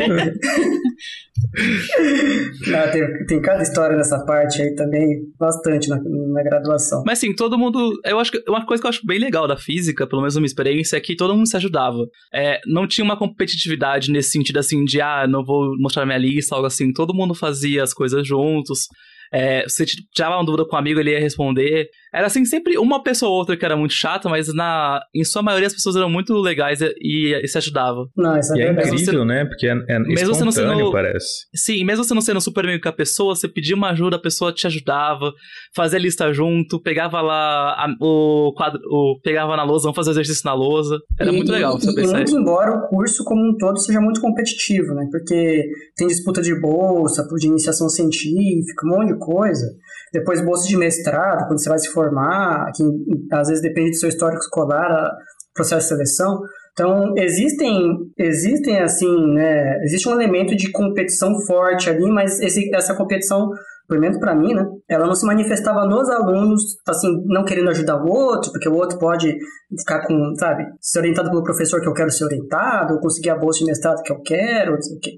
A: Não, tem, tem cada história nessa parte aí também, bastante na, na graduação.
D: Mas assim, todo mundo. Eu acho que uma coisa que eu acho bem legal da física, pelo menos na minha experiência, é que todo mundo se ajudava. É, não tinha uma competitividade nesse sentido assim de ah, não vou mostrar minha lista, algo assim. Todo mundo fazia as coisas juntos. É, você tirava uma dúvida com um amigo, ele ia responder. Era assim, sempre uma pessoa ou outra que era muito chata, mas na, em sua maioria as pessoas eram muito legais e, e, e se ajudavam.
A: Não, isso é,
B: e é incrível, né? Porque é, é mesmo você não sendo, parece.
D: Sim, mesmo você não sendo super amigo com a pessoa, você pedia uma ajuda, a pessoa te ajudava, fazia lista junto, pegava lá a, o quadro, o, pegava na lousa, vamos fazer exercício na lousa. Era
A: e,
D: muito legal.
A: E, e muito embora o curso como um todo seja muito competitivo, né? Porque tem disputa de bolsa, de iniciação científica, um monte de coisa. Depois bolsa de mestrado, quando você vai se formar, que às vezes depende do seu histórico escolar, processo de seleção. Então, existem, existem assim, né, existe um elemento de competição forte ali, mas esse, essa competição pelo menos para mim, né? Ela não se manifestava nos alunos, assim, não querendo ajudar o outro, porque o outro pode ficar com, sabe, ser orientado pelo professor que eu quero ser orientado, ou conseguir a bolsa de mestrado que eu quero, não sei o quê.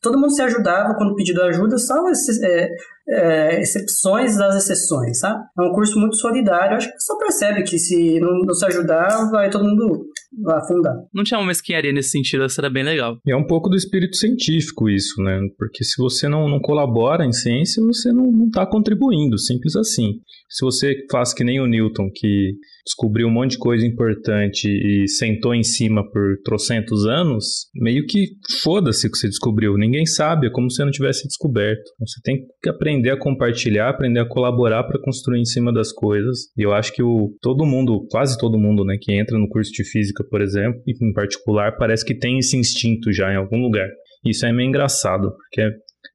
A: Todo mundo se ajudava quando pedido ajuda, só é, é, exceções das exceções, sabe? É um curso muito solidário, acho que só percebe que se não, não se ajudar, vai todo mundo afundar.
D: Não tinha uma mesquinharia nesse sentido, isso era bem legal.
B: É um pouco do espírito científico isso, né? Porque se você não, não colabora em ciência, você não está contribuindo, simples assim. Se você faz que nem o Newton, que descobriu um monte de coisa importante e sentou em cima por trocentos anos, meio que foda-se o que você descobriu. Ninguém sabe, é como se você não tivesse descoberto. Então, você tem que aprender a compartilhar, aprender a colaborar para construir em cima das coisas. E eu acho que o, todo mundo, quase todo mundo, né, que entra no curso de física, por exemplo, em particular, parece que tem esse instinto já em algum lugar. Isso é meio engraçado, porque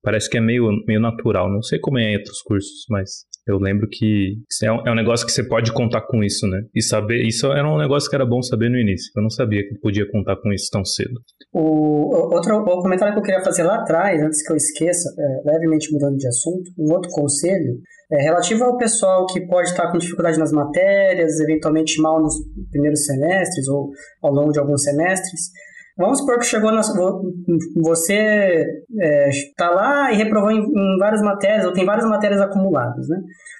B: parece que é meio, meio natural. Não sei como é em outros cursos, mas eu lembro que é um, é um, negócio que você pode contar com isso, né? E saber, isso era um negócio que era bom saber no início. Eu não sabia que podia contar com isso tão cedo.
A: O outro o comentário que eu queria fazer lá atrás, antes que eu esqueça, é, levemente mudando de assunto, um outro conselho é relativo ao pessoal que pode estar com dificuldade nas matérias, eventualmente mal nos primeiros semestres ou ao longo de alguns semestres. Vamos supor que chegou na, você está é, lá e reprovou em, em, várias matérias, ou tem várias matérias acumuladas, né?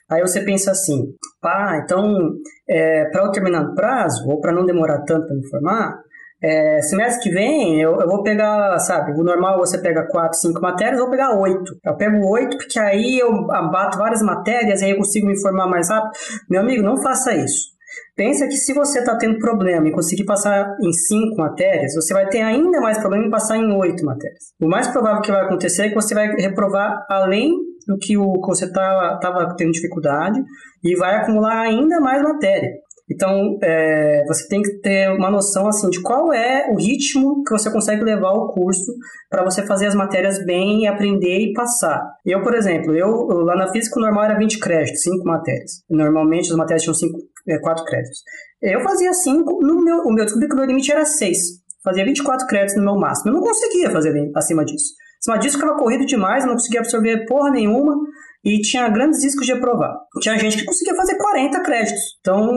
A: Aí você pensa assim, pá, então, é, para eu terminar no prazo, ou para não demorar tanto para me formar, é, semestre que vem eu, eu, vou pegar, sabe, o normal você pega 4, 5 matérias, eu vou pegar 8. Eu pego 8 porque aí eu abato várias matérias aí eu consigo me formar mais rápido. Meu amigo, não faça isso. Pensa que se você está tendo problema em conseguir passar em cinco matérias, você vai ter ainda mais problema em passar em oito matérias. O mais provável que vai acontecer é que você vai reprovar além do que o que você estava tá, tendo dificuldade e vai acumular ainda mais matéria. Então, é, você tem que ter uma noção assim de qual é o ritmo que você consegue levar o curso para você fazer as matérias bem, aprender e passar. Eu, por exemplo, eu lá na física normal era 20 créditos, 5 matérias. Normalmente as matérias tinham 5, é, 4 créditos. Eu fazia 5, no meu, o meu descobri que o meu limite era 6. Fazia 24 créditos no meu máximo. Eu não conseguia fazer acima disso. Acima disso ficava corrido demais, não conseguia absorver porra nenhuma e tinha grandes riscos de aprovar. Tinha gente que conseguia fazer 40 créditos. Então,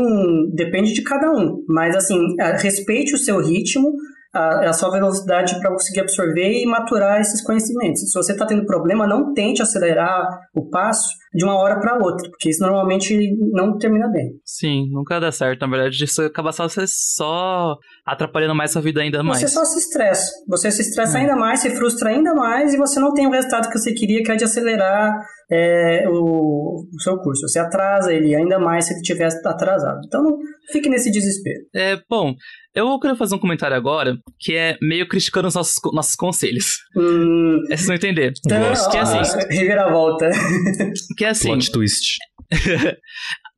A: depende de cada um. Mas, assim, respeite o seu ritmo, a, a sua velocidade para conseguir absorver e maturar esses conhecimentos. Se você está tendo problema, não tente acelerar o passo de uma hora para outra, porque isso normalmente não termina bem.
D: Sim, nunca dá certo. Na verdade, isso acaba só, você só atrapalhando mais sua vida ainda mais.
A: Você só se estressa. Você se estressa é. ainda mais, se frustra ainda mais e você não tem o resultado que você queria, que é de acelerar é, o, o, seu curso. Você atrasa ele ainda mais se ele tiver atrasado. Então, não fique nesse desespero.
D: É, bom, eu quero fazer um comentário agora que é meio criticando os nossos, nossos conselhos.
A: Hum,
D: é vocês não entender.
A: Então, que é assim. Reviravolta.
D: Que é assim.
B: Plot twist.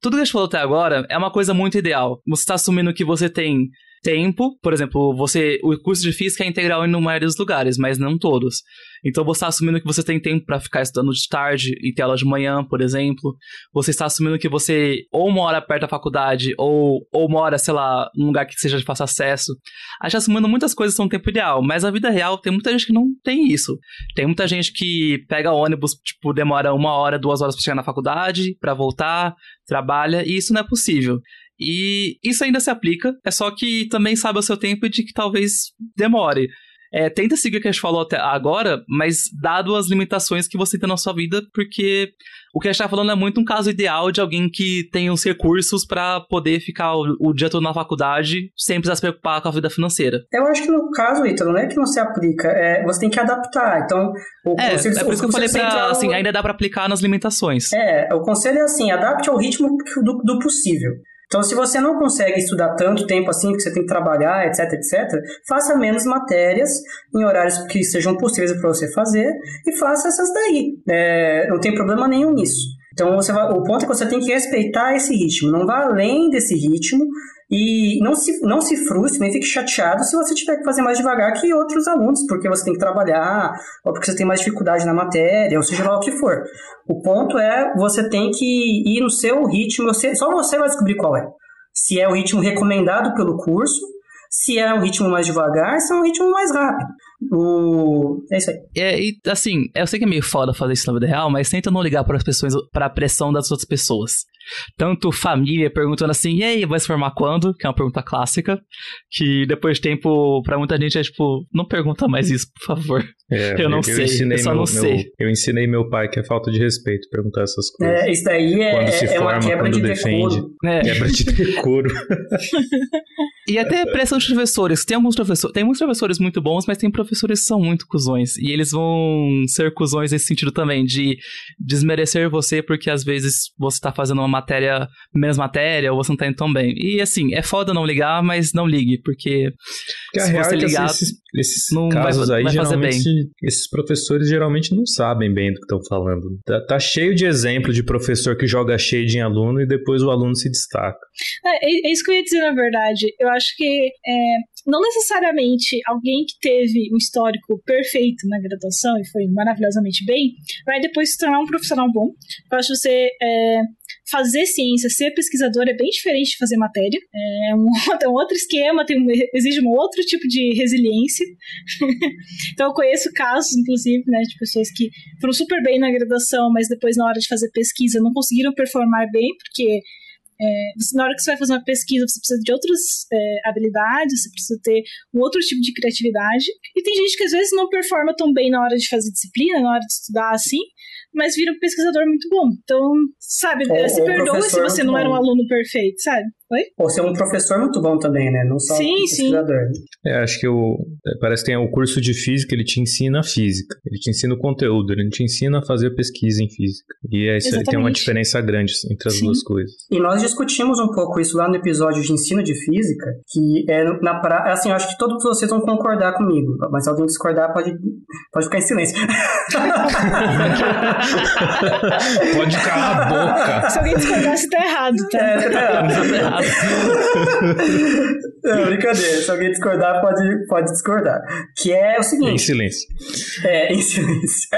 D: Tudo que a gente falou até agora é uma coisa muito ideal. Você está assumindo que você tem tempo, por exemplo, você o curso de física é integral em maioria dos lugares, mas não todos. Então você está assumindo que você tem tempo para ficar estudando de tarde e ter aula de manhã, por exemplo. Você está assumindo que você ou mora perto da faculdade ou, ou mora, sei lá, num lugar que seja de fácil acesso. A gente está assumindo muitas coisas são tempo ideal, mas a vida real tem muita gente que não tem isso. Tem muita gente que pega ônibus, tipo, demora uma hora, duas horas para chegar na faculdade, para voltar, trabalha, e isso não é possível. E isso ainda se aplica, é só que também sabe o seu tempo de que talvez demore. É, tenta seguir o que a gente falou até agora, mas dado as limitações que você tem na sua vida, porque o que a gente tá falando é muito um caso ideal de alguém que tem os recursos para poder ficar o, o, dia todo na faculdade sem precisar se preocupar com a vida financeira.
A: Eu acho que no caso, Ítalo, não é que não se aplica, é, você tem que adaptar. Então,
D: o é, conselho, é por isso que eu falei pra, assim, ainda dá para aplicar nas limitações.
A: É, o conselho é assim, adapte ao ritmo do, do possível. Então, se você não consegue estudar tanto tempo assim, que você tem que trabalhar, etc, etc, faça menos matérias em horários que sejam possíveis para você fazer e faça essas daí. É, não tem problema nenhum nisso. Então, vai, o ponto é que você tem que respeitar esse ritmo, não vá além desse ritmo e não se, não se frustre, nem fique chateado se você tiver que fazer mais devagar que outros alunos, porque você tem que trabalhar, ou porque você tem mais dificuldade na matéria, ou seja lá o que for. O ponto é você tem que ir no seu ritmo, você, só você vai descobrir qual é. Se é o ritmo recomendado pelo curso, se é um ritmo mais devagar, se é um ritmo mais rápido. O... É isso aí.
D: É, e assim, eu sei que é meio foda fazer isso na vida real, mas tenta não ligar para as pessoas, para a pressão das outras pessoas. Tanto família perguntando assim, e aí, vai se formar quando? Que é uma pergunta clássica. Que depois de tempo, para muita gente é tipo, não pergunta mais isso, por favor. É, eu não eu sei, eu só
B: meu,
D: não sei.
B: Meu, eu ensinei meu pai que é falta de respeito perguntar essas coisas.
A: É, isso daí é,
B: quando se
A: é
B: forma,
A: uma quebra
B: quando
A: de
B: defende.
A: decoro.
D: É.
B: Quebra de decoro.
D: e até pressão de professores. Tem alguns professores, tem muitos professores muito bons, mas tem professores que são muito cuzões. E eles vão ser cuzões nesse sentido também, de desmerecer você porque às vezes você tá fazendo uma matéria, menos matéria, ou você não tá indo tão bem. E assim, é foda não ligar, mas não ligue, porque,
B: porque
D: se você
B: é
D: ligar,
B: esses, esses não casos vai, aí, vai geralmente, esses professores geralmente não sabem bem do que estão falando. Tá, tá, cheio de exemplo de professor que joga shade em aluno e depois o aluno se destaca.
C: É, é isso que eu ia dizer, na verdade. Eu acho que é, não necessariamente alguém que teve histórico perfeito na graduação e foi maravilhosamente bem, vai depois se tornar um profissional bom. Eu acho que você é, fazer ciência, ser pesquisador é bem diferente de fazer matéria. É um, é um outro esquema, tem, exige um outro tipo de resiliência. então eu conheço casos, inclusive, né, de pessoas que foram super bem na graduação, mas depois na hora de fazer pesquisa não conseguiram performar bem, porque é, você, na hora que você vai fazer uma pesquisa, você precisa de outras é, habilidades, você precisa ter um outro tipo de criatividade. E tem gente que às vezes não performa tão bem na hora de fazer disciplina, na hora de estudar assim, mas vira um pesquisador muito bom. Então, sabe, se perdoa se você não era um aluno perfeito, sabe? Oi?
A: Ou ser um professor muito bom também, né? Não só
C: sim,
A: um pesquisador.
B: Sim. É, acho que o, parece que tem o curso de física, ele te ensina física. Ele te ensina o conteúdo, ele te ensina a fazer pesquisa em física. E é isso aí tem uma diferença grande entre as sim. duas coisas.
A: E nós discutimos um pouco isso lá no episódio de ensino de física, que é na pra... assim, eu acho que todos vocês vão concordar comigo, mas se alguém discordar pode, pode ficar em silêncio.
B: pode calar a boca.
C: Se alguém discordar, você tá errado, tá? É, você tá errado. Errado.
A: Não, brincadeira. Se alguém discordar, pode, pode discordar. Que é o seguinte.
B: Em silêncio.
A: É, em silêncio.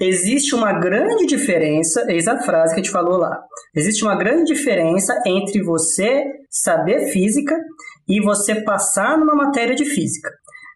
A: Existe uma grande diferença, eis a frase que a gente falou lá. Existe uma grande diferença entre você saber física e você passar numa matéria de física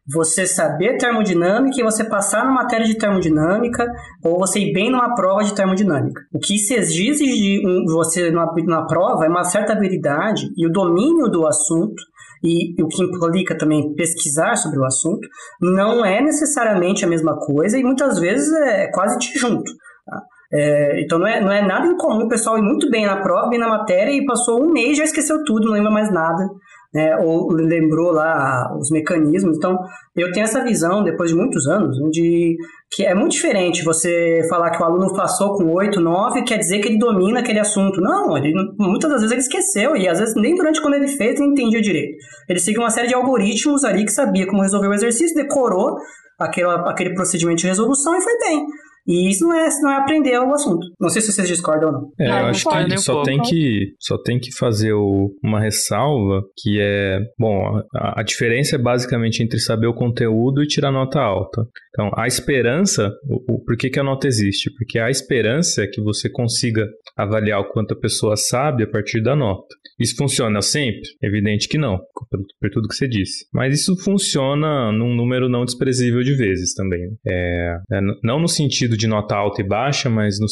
A: você saber termodinâmica e você passar na matéria de termodinâmica ou você ir bem numa prova de termodinâmica. O que se exige de você na, prova é uma certa habilidade e o domínio do assunto e o que implica também pesquisar sobre o assunto não é necessariamente a mesma coisa e muitas vezes é quase disjunto. Tá? É, então não é, não é nada incomum o pessoal ir muito bem na prova, bem na matéria e passou um mês já esqueceu tudo, não lembra mais nada né, ou lembrou lá os mecanismos. Então, eu tenho essa visão, depois de muitos anos, de que é muito diferente você falar que o aluno passou com 8, 9, quer dizer que ele domina aquele assunto. Não, ele, muitas das vezes ele esqueceu, e às vezes nem durante quando ele fez ele entendia direito. Ele seguiu uma série de algoritmos ali que sabia como resolver o exercício, decorou aquele, aquele procedimento de resolução e foi bem. E isso não é, não é aprender o assunto. Não sei se vocês discordam ou não.
B: É, eu acho que só tem que, só tem que fazer o, uma ressalva que é, bom, a, a, diferença é basicamente entre saber o conteúdo e tirar nota alta. Então, a esperança, o, o, por que, que a nota existe? Porque a esperança é que você consiga avaliar o quanto a pessoa sabe a partir da nota. Isso funciona sempre? Evidente que não, por, tudo que você disse. Mas isso funciona num número não desprezível de vezes também. É, é, não no sentido de nota alta e baixa, mas no,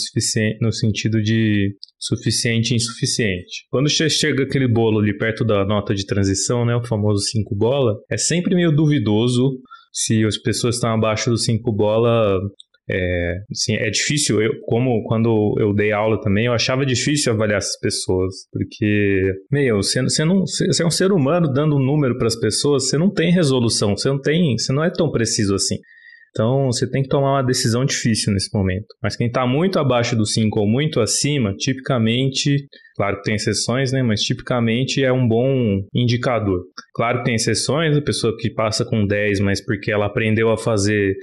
B: no sentido de suficiente e insuficiente. Quando chega aquele bolo ali perto da nota de transição, né, o famoso 5 bola, é sempre meio duvidoso se as pessoas estão abaixo do 5 bola é, assim, é difícil, eu, como quando eu dei aula também, eu achava difícil avaliar essas pessoas, porque, meu, você, você, não, você é um ser humano dando um número para as pessoas, você não tem resolução, você não tem, você não é tão preciso assim. Então, você tem que tomar uma decisão difícil nesse momento. Mas quem está muito abaixo do 5 ou muito acima, tipicamente, claro que tem exceções, né? Mas tipicamente é um bom indicador. Claro que tem exceções, a pessoa que passa com 10, mas porque ela aprendeu a fazer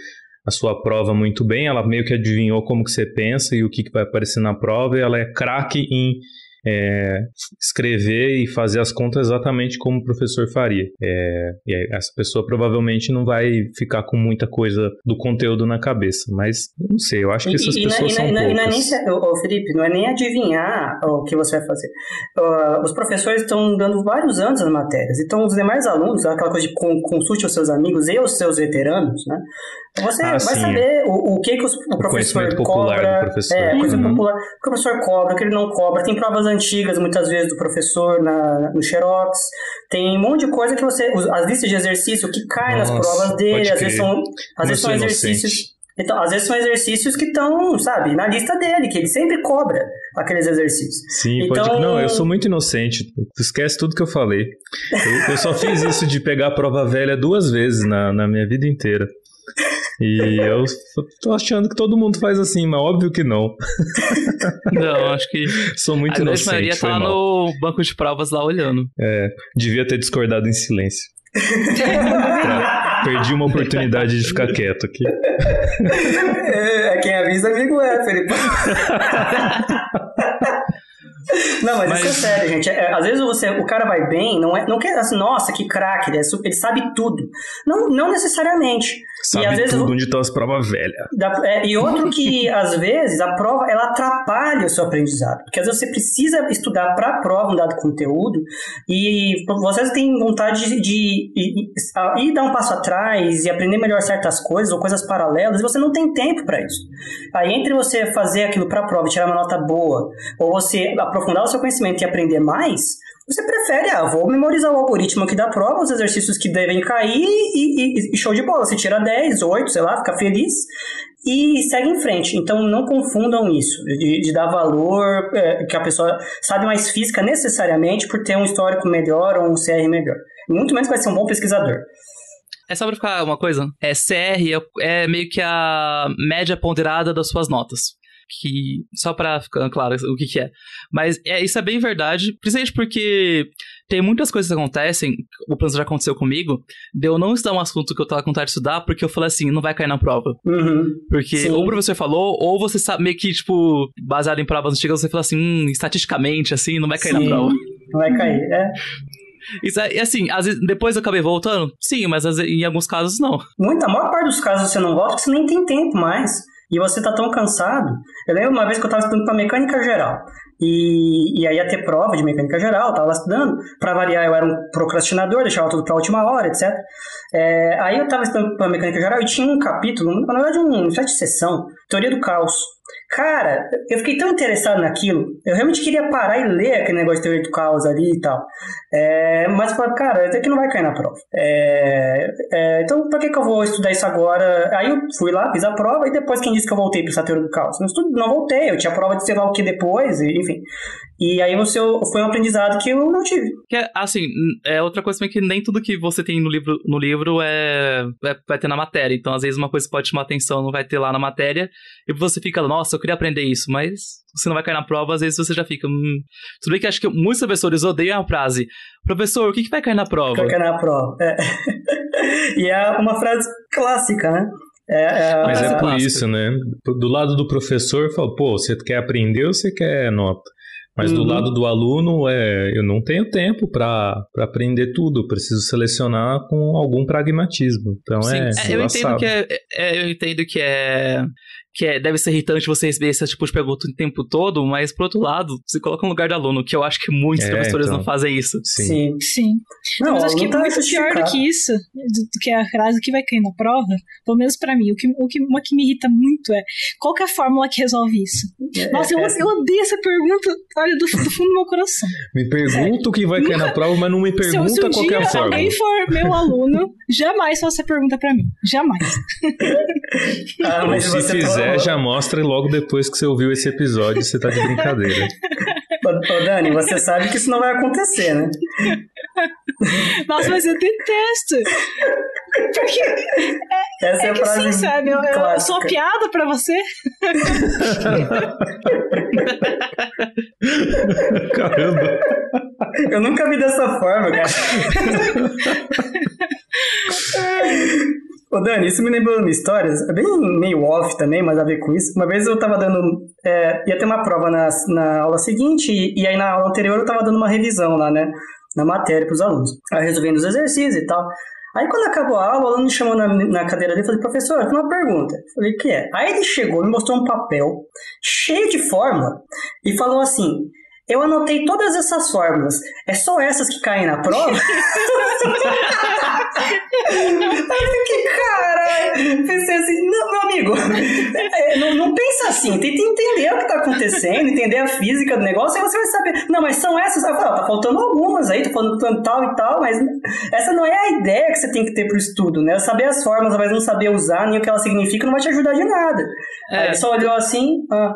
B: a sua prova muito bem, ela meio que adivinhou como que você pensa e o que, que vai aparecer na prova, e ela é craque em é, escrever e fazer as contas exatamente como o professor faria. É, e essa pessoa provavelmente não vai ficar com muita coisa do conteúdo na cabeça, mas não sei, eu acho que essas e, pessoas e, são e, poucas. E não é
A: nem, ô, Felipe, não é nem adivinhar o que você vai fazer. Uh, os professores estão dando vários anos as matérias, então os demais alunos, aquela coisa de consulte os seus amigos e os seus veteranos, né? Você ah, vai sim. saber o, o que, que os, o, o professor cobra. Professor. É, coisa uhum. popular. O que o professor cobra, o que ele não cobra. Tem provas antigas, muitas vezes, do professor na, no Xerox. Tem um monte de coisa que você. As listas de exercício que caem Nossa, nas provas dele, às vezes são, às vezes são exercícios. Então, às vezes são exercícios que estão, sabe, na lista dele, que ele sempre cobra aqueles exercícios.
B: Sim, então... pode. Não, eu sou muito inocente. Tu esquece tudo que eu falei. Eu, eu só fiz isso de pegar a prova velha duas vezes na, na minha vida inteira. E eu tô achando que todo mundo faz assim, mas óbvio que não.
D: Não, acho que.
B: Sou muito a inocente. A maioria
D: tá no banco de provas lá olhando.
B: É, devia ter discordado em silêncio. Perdi uma oportunidade de ficar quieto aqui.
A: É, quem avisa, amigo é, Felipe. Não, mas, mas, isso é sério, gente. É, às vezes você, o cara vai bem, não é, não quer assim, nossa, que craque, ele, é ele sabe tudo. Não, não necessariamente.
B: Sabe
A: e às
B: vezes, tudo onde estão as provas velhas.
A: É, e outro que, às vezes, a prova ela atrapalha o seu aprendizado. Porque às vezes você precisa estudar para a prova um dado conteúdo e vocês têm vontade de, de, de, ir dar um passo atrás e aprender melhor certas coisas ou coisas paralelas e você não tem tempo para isso. Aí, entre você fazer aquilo para a prova e tirar uma nota boa, ou você aprofundar o seu conhecimento e aprender mais, você prefere, ah, vou memorizar o algoritmo aqui da prova, os exercícios que devem cair e, e, e show de bola. Você tira 10, 8, sei lá, fica feliz e segue em frente. Então não confundam isso, de, de dar valor é, que a pessoa sabe mais física necessariamente por ter um histórico melhor ou um CR melhor. Muito menos vai ser um bom pesquisador.
D: É só pra ficar uma coisa, é CR é, é meio que a média ponderada das suas notas que só para ficar claro o que, que é. Mas é, isso é bem verdade, principalmente porque tem muitas coisas que acontecem, o plano já aconteceu comigo, de eu não estudar um assunto que eu tava com vontade de estudar, porque eu falei assim, não vai cair na prova.
A: Uhum.
D: Porque
A: Sim.
D: ou o professor falou, ou você sabe meio que, tipo, baseado em provas antigas, você fala assim, hum, estatisticamente, assim, não vai cair
A: Sim.
D: na prova.
A: Não vai cair, é.
D: Isso é, e assim, às vezes, depois eu acabei voltando? Sim, mas vezes, em alguns casos não.
A: Muita, a maior parte dos casos você não volta porque você nem tem tempo mais. E você tá tão cansado. Eu lembro uma vez que eu tava estudando pra mecânica geral. E, e aí ia ter prova de mecânica geral, eu tava lá estudando. Pra variar, eu era um procrastinador, deixava tudo pra última hora, etc. É, aí eu tava estudando pra mecânica geral e tinha um capítulo, na verdade, um site de sessão, Teoria do Caos. Cara, eu fiquei tão interessado naquilo, eu realmente queria parar e ler aquele negócio de teoria do caos ali e tal. É, mas cara, isso aqui não vai cair na prova. É, é, então, pra que, que eu vou estudar isso agora? Aí eu fui lá, fiz a prova, e depois quem disse que eu voltei pra essa teoria do caos? Não, estudo, não voltei, eu tinha prova de sei lá o que depois, e, enfim. E aí você, foi um aprendizado que eu não tive.
D: Que é, assim, é outra coisa também que nem tudo que você tem no livro, no livro é, é, vai ter na matéria. Então, às vezes, uma coisa que pode chamar atenção não vai ter lá na matéria, e você fica, nossa, eu queria aprender isso, mas você não vai cair na prova, às vezes você já fica. Hum. Tudo bem que acho que muitos professores odeiam a frase. Professor, o que, que vai cair na prova?
A: Vai cair na prova. É. e é uma frase clássica, né? É, é,
B: Mas é,
D: é
B: por isso, né? Do lado do professor, fala, pô, você quer aprender ou você quer nota? Mas do
A: Uhum.
B: lado do aluno, é, eu não tenho tempo para aprender tudo, preciso selecionar com algum pragmatismo. Então
D: Sim,
B: é,
D: é, eu entendo que é, é- eu entendo que é que é, deve ser irritante você receber esse tipo de pergunta o tempo todo, mas por outro lado, você coloca no lugar do aluno, que eu acho que muitos
B: É,
D: professores
B: então.
D: não fazem isso.
B: Sim.
A: Sim.
C: Sim.
A: Não,
C: Mas acho que
A: tá
C: muito pior do que isso, do, do que a frase que vai cair na prova, pelo menos pra mim, o que, o que, uma que me irrita muito é qual que é a fórmula que resolve isso? Nossa, eu,
A: É, é-
C: eu odeio essa pergunta, olha, do, do fundo do meu coração.
B: Me pergunta o que vai cair na prova, mas não me
C: Se,
B: pergunta
C: se um
B: qual que
C: dia
B: é a fórmula.
C: alguém for meu aluno, jamais faça essa pergunta pra mim. Jamais.
A: Ah, mas
B: se
A: você
B: fizer,
A: falou-
B: já mostra logo depois que você ouviu esse episódio, você tá de brincadeira.
A: Ô, ô, Dani, você sabe que isso não vai acontecer, né?
C: Nossa, mas eu detesto. Porque
A: Essa é,
C: é que sim, sabe? Eu, eu sou uma piada pra você.
B: Caramba.
A: Eu nunca vi dessa forma, cara. Ô Dani, isso me lembrou uma história, é bem meio off também, mas a ver com isso. Uma vez eu tava dando. é, ia ter uma prova na, na aula seguinte, e, e aí na aula anterior eu tava dando uma revisão lá, né? Na matéria pros alunos. Aí resolvendo os exercícios e tal. Aí quando acabou a aula, o aluno me chamou na, na cadeira dele e falou, professor, tenho uma pergunta. Eu falei, o que é? Aí ele chegou, me mostrou um papel cheio de fórmula e falou assim, eu anotei todas essas fórmulas, é só essas que caem na prova? Eu fiquei, caralho, pensei assim, não, meu amigo, é, não, não pensa assim, tenta entender o que tá acontecendo, entender a física do negócio, aí você vai saber, não, mas são essas, ó, tá faltando algumas aí, tô falando tal e tal, mas essa não é a ideia que você tem que ter pro estudo, né? Saber as fórmulas, mas não saber usar, nem o que elas significam, não vai te ajudar de nada.
D: É.
A: Aí ele só olhou assim, ah,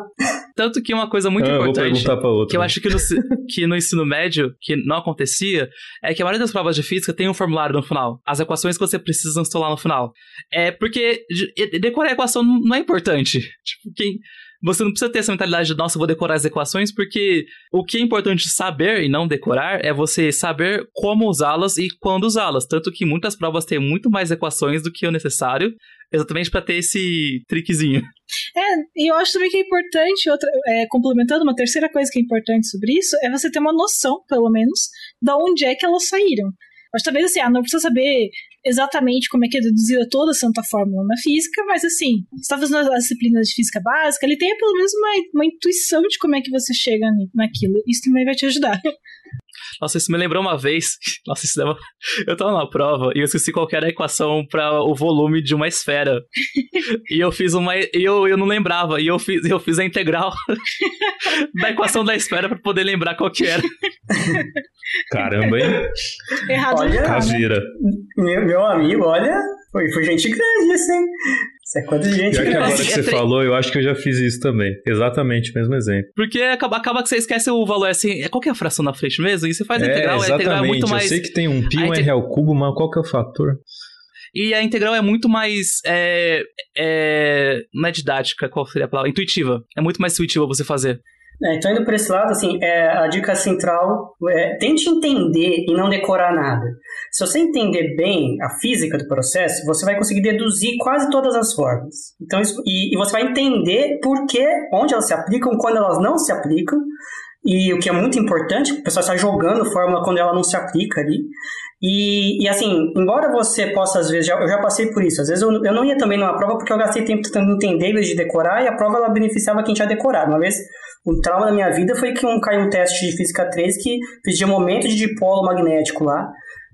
D: Tanto que uma coisa muito
B: Ah,
D: importante que eu acho que no, que no ensino médio, que não acontecia, é que a maioria das provas de física tem um formulário no final. As equações que você precisa instalar no final. É porque de- decorar a equação não é importante. Tipo, quem. Você não precisa ter essa mentalidade de, nossa, eu vou decorar as equações, porque o que é importante saber e não decorar é você saber como usá-las e quando usá-las. Tanto que muitas provas têm muito mais equações do que o necessário, exatamente para ter esse trickzinho.
C: É, e eu acho também que é importante, outra, é, complementando, uma terceira coisa que é importante sobre isso é você ter uma noção, pelo menos, da onde é que elas saíram. Mas talvez assim, ah, não precisa saber exatamente como é que é deduzida toda a santa fórmula na física, mas assim, você está fazendo as disciplinas de física básica, ele tem pelo menos uma, uma intuição de como é que você chega naquilo. Isso também vai te ajudar.
D: Nossa, isso me lembrou uma vez. Nossa, isso dava. Eu tava na prova e eu esqueci qual era a equação para o volume de uma esfera. e eu fiz uma. E eu, eu não lembrava. E eu fiz, eu fiz a integral da equação da esfera para poder lembrar qual que era.
B: Caramba, hein?
C: Errado
A: Olha,
C: né?
A: Meu, meu amigo, olha, foi, foi gente grande isso, hein? Isso é coisa de gente
B: Pior que agora que você
D: É
B: falou, eu acho que eu já fiz isso também. Exatamente o mesmo exemplo.
D: Porque acaba, acaba que você esquece o valor assim. Qual que é a fração na frente mesmo? E você faz a
B: é,
D: integral, a integral é
B: exatamente.
D: muito mais.
B: Eu sei que tem um pi, um r ao cubo, mas qual que é o fator?
D: E a integral é muito mais. É, é, não é didática, qual seria a palavra? Intuitiva. É muito mais intuitiva você fazer.
A: É, então, indo por esse lado, assim, é, a dica central é tente entender e não decorar nada. Se você entender bem a física do processo, você vai conseguir deduzir quase todas as formas. Então, isso- e, e você vai entender por que, onde elas se aplicam, quando elas não se aplicam, e o que é muito importante, o pessoal está jogando fórmula quando ela não se aplica ali. E, e, assim, embora você possa, às vezes, já, eu já passei por isso, às vezes eu, eu não ia também numa prova porque eu gastei tempo tentando entender em vez de decorar, e a prova ela beneficiava quem tinha decorado. Uma vez, o trauma da minha vida foi que um, caiu um teste de Física 3 que pedia momento de dipolo magnético lá,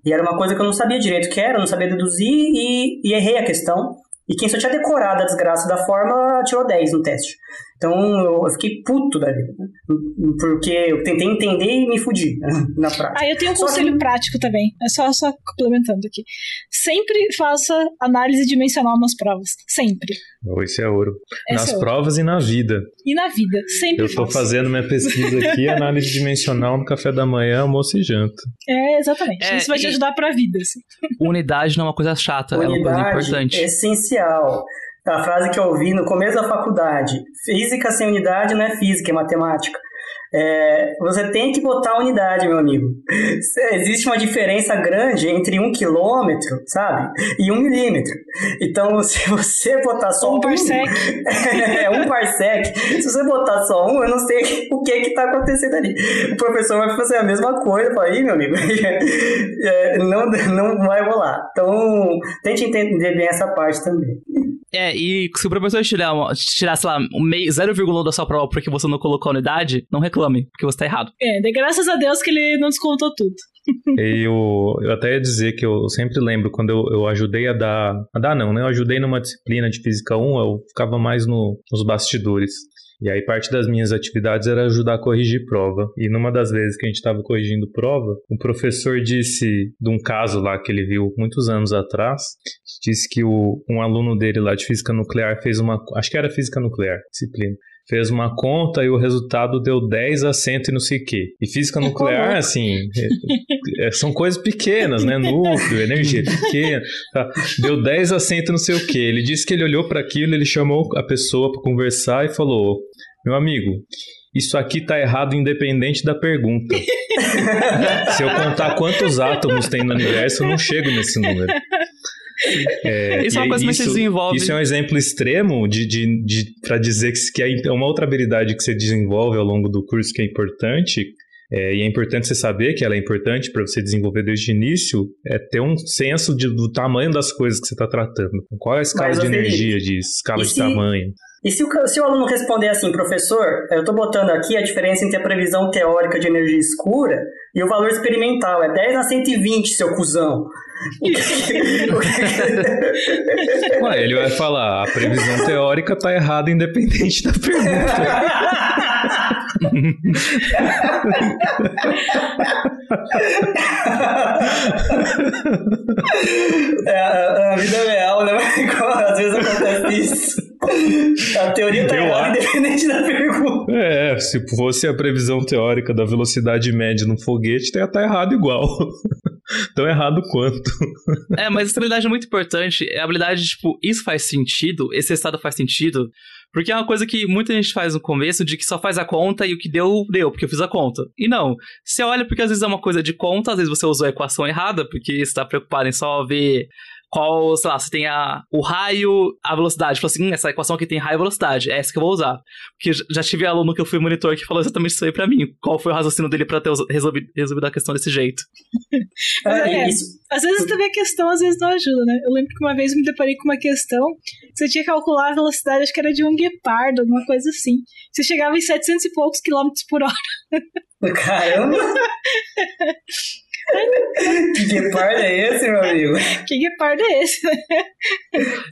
A: e era uma coisa que eu não sabia direito o que era, não sabia deduzir, e, e errei a questão. E quem só tinha decorado a desgraça da forma tirou 10 no teste. Então eu, fiquei puto da vida. né? Porque eu tentei entender e me fudi né, na prática.
C: Ah, eu tenho um
A: Só
C: conselho
A: que-
C: prático também. É só, só complementando aqui. Sempre faça análise dimensional nas provas. Sempre.
B: Oh, Esse é ouro.
C: Essa
B: Nas
C: é outra.
B: provas e na vida.
C: E na vida. Sempre
B: Eu tô
C: faça.
B: fazendo minha pesquisa aqui, análise dimensional no café da manhã, almoço e janta.
C: É, exatamente.
D: É,
C: Isso vai te ajudar pra vida. Assim.
D: Unidade não é uma coisa chata, é uma coisa
A: Unidade
D: importante.
A: essencial. A frase que eu ouvi no começo da faculdade: física sem unidade não é física, é matemática. É, você tem que botar unidade, meu amigo. Existe uma diferença grande entre um quilômetro, sabe? E um milímetro. Então, se você botar só
C: Um parsec.
A: é um parsec. Se você botar só um, eu não sei o que que tá acontecendo ali. O professor vai fazer a mesma coisa. Fala, meu amigo, é, não, não vai rolar. Então, tente entender bem essa parte também.
D: É, e se o professor tirar, uma- tirar sei lá, um meio, 0,1 da sua prova porque você não colocou a unidade, não reclame, porque você tá errado.
C: É, de graças a Deus que ele não descontou tudo.
B: E eu, eu até ia dizer que eu sempre lembro quando eu, eu ajudei a dar. A dar não, né? Eu ajudei numa disciplina de Física 1, eu ficava mais no- nos bastidores. E aí parte das minhas atividades era ajudar a corrigir prova. E numa das vezes que a gente estava corrigindo prova, o professor disse de um caso lá que ele viu muitos anos atrás, disse que o, um aluno dele lá de física nuclear fez uma, acho que era física nuclear, disciplina. Fez uma conta e o resultado deu 10 a 100 e não sei o quê. E física nuclear, assim, é- é- são coisas pequenas, né? Núcleo, energia pequena. tá? Deu 10 a 100 e não sei o quê. Ele disse que ele olhou para aquilo, ele chamou a pessoa para conversar e falou: Meu amigo, isso aqui tá errado independente da pergunta. Se eu contar quantos átomos tem no universo, eu não chego nesse número. É,
D: Isso é uma coisa que você desenvolve.
B: Isso é um exemplo extremo de, de, de, para dizer que, que é uma outra habilidade que você desenvolve ao longo do curso que é importante. É, e é importante você saber que ela é importante para você desenvolver desde o início, é ter um senso de- do tamanho das coisas que você está tratando. Qual é a escala
A: Mas,
B: de energia disso, escala de
A: se-
B: tamanho.
A: E se o, se o aluno responder assim, professor, eu estou botando aqui a diferença entre a previsão teórica de energia escura e o valor experimental, é 10 a 120, seu cuzão.
B: Ué, ele vai falar, a previsão teórica tá errada independente da pergunta.
A: É, a, a vida é real, né? Às vezes acontece isso. A teoria tá errada independente da pergunta.
B: É, se fosse a previsão teórica da velocidade média num foguete, ia estar errado igual. Tão errado quanto.
D: É, mas essa habilidade é muito importante. É a habilidade, tipo, isso faz sentido, esse estado faz sentido. Porque é uma coisa que muita gente faz no começo, de que só faz a conta e o que deu, deu, porque eu fiz a conta. E não. Você olha porque às vezes é uma coisa de conta, às vezes você usou a equação errada, porque você tá preocupado em só ver qual, sei lá, você tem a, o raio, a velocidade. Fala assim, hum, essa equação aqui tem raio e velocidade, é essa que eu vou usar. Porque já- tive aluno que eu fui monitor que falou exatamente isso aí pra mim. Qual foi o raciocínio dele pra ter resolvido, resolvido a questão desse jeito.
C: Mas
A: É,
C: é,
A: isso,
C: Às vezes também a questão, às vezes não ajuda, né? Eu lembro que uma vez eu me deparei com uma questão que você tinha que calcular a velocidade, acho que era de um guepardo, alguma coisa assim. Você chegava em 700 e poucos quilômetros por hora.
A: Caramba! que guepardo é esse, meu amigo?
C: Que guepardo é esse?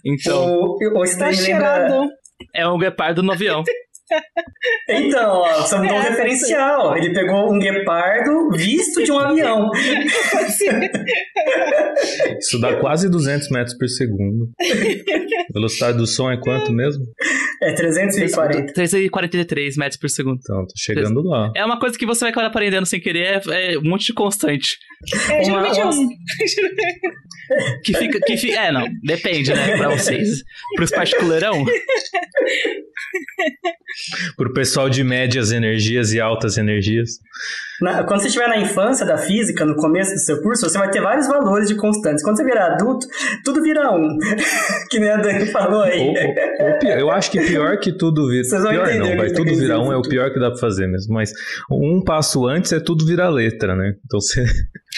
D: Então.
A: O, o
C: Tá cheirado.
D: É um guepardo no avião.
A: Então, ó, você mudou um
C: É,
A: referencial. Ele pegou um guepardo visto de um avião.
B: Isso dá quase 200 metros por segundo. A velocidade do som é quanto mesmo?
A: É 340.
D: 343 metros por segundo.
B: Então, tô chegando lá.
D: É uma coisa que você vai acabar aprendendo sem querer, é, é um monte de constante.
C: É,
A: Uma-
C: geralmente é um.
D: Que fica. Que fi- é, não. Depende, né? Pra vocês. Pros particularão.
B: Pro pessoal de médias energias e altas energias.
A: Na- quando você estiver na infância da física, no começo do seu curso, você vai ter vários valores de constantes. Quando você virar adulto, tudo vira um. que nem a Dani falou aí.
B: Ou, ou- ou pior, eu acho que pior que tudo vira.
A: Vocês vão
B: Pior
A: entender o
B: não, vai tudo virar um, é o pior que dá pra fazer mesmo. Mas um passo antes é tudo virar letra, né? Então você.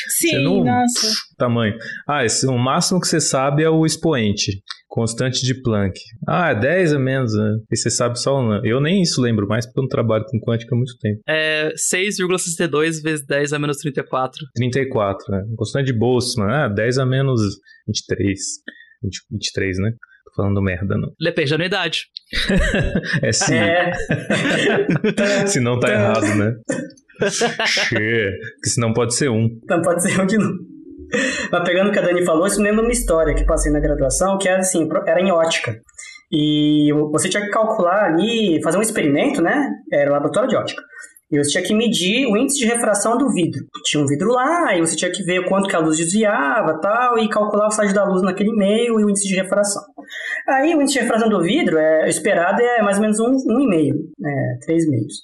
C: Sim,
B: Você não-
C: nossa.
B: Tamanho. Ah, esse, o máximo que você sabe é o expoente. Constante de Planck. Ah, é 10 a menos, né? E você sabe só um. Eu nem isso lembro mais, porque eu não trabalho com quântica há muito tempo.
D: É 6,62 vezes 10 a menos 34.
B: 34, né? Constante de Boltzmann. Ah, 10 a menos 23. 20, 23, né? Falando merda, não.
D: Depende da unidade.
B: É sim.
A: É.
B: Se não tá errado, né? Che, Porque senão pode ser um.
A: Não pode ser um de novo. Mas pegando o que a Dani falou, isso me lembra uma história que passei na graduação, que era assim, era em ótica. E você tinha que calcular ali, fazer um experimento, né? Era laboratório de ótica. E você tinha que medir o índice de refração do vidro. Tinha um vidro lá, e você tinha que ver quanto que a luz desviava tal, e calcular o estágio da luz naquele meio e o índice de refração. Aí o índice de refração do vidro, é, esperado é mais ou menos um, um e meio, três meios.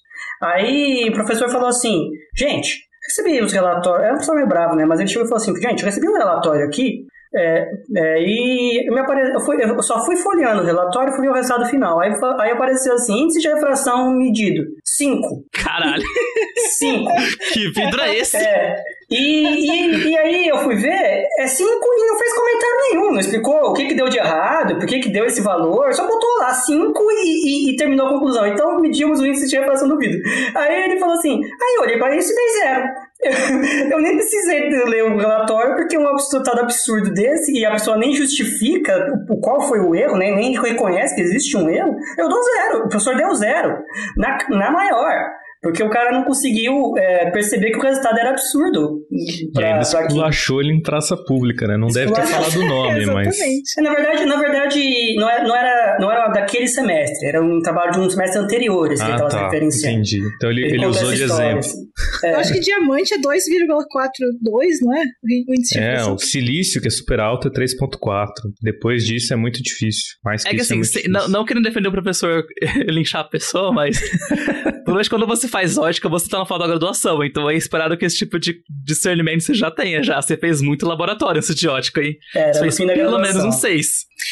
A: Aí o professor falou assim, gente, recebi os relatórios, era um professor meio bravo, né, mas ele chegou e falou assim, gente, eu recebi um relatório aqui, é, é, e me apare... eu, fui- eu só fui folheando o relatório e fui ver o resultado final. Aí, aí apareceu assim, índice de refração medido, 5.
D: Caralho,
A: 5.
D: que vidro é esse?
A: É. E, e, e aí eu fui ver, é 5 e não fez comentário nenhum, não explicou o que, que deu de errado, por que, que deu esse valor, só botou lá 5 e, e, e terminou a conclusão. Então medimos o índice de refração do vidro. Aí ele falou assim, aí eu olhei para isso e dei zero. Eu nem precisei ler o relatório, porque um resultado absurdo desse, e a pessoa nem justifica o, qual foi o erro, né, nem reconhece que existe um erro, eu dou zero. O professor deu zero. Na, na maior. Porque o cara não conseguiu é, perceber que o resultado era absurdo.
B: E
A: pra-
B: ainda
A: pra aquilo.
B: esculachou ele em praça pública, né? Não deve ter falado o nome, mas.
C: Exatamente.
A: Na verdade, na verdade não, era, não, era, não era daquele semestre, era um trabalho de um semestre anterior esse que ele
B: Ah,
A: estava
B: tá.
A: referenciando.
B: Entendi. Então ele, ele
A: conta
B: usou de exemplo.
A: assim. É.
C: Eu acho que diamante é 2,42, não é? O índice
B: É, o silício, que é super alto, é 3.4. Depois disso é muito difícil. Mais que,
D: É que
B: isso é
D: assim,
B: muito
D: se- não, não querendo defender o professor linchar a pessoa, mas. Pelo menos quando você faz ótica, você tá no final da graduação. Então é esperado que esse tipo de discernimento você já tenha. Já você fez muito laboratório antes de ótica aí.
A: Era
D: Você fez pelo
A: graduação.
D: menos um 6.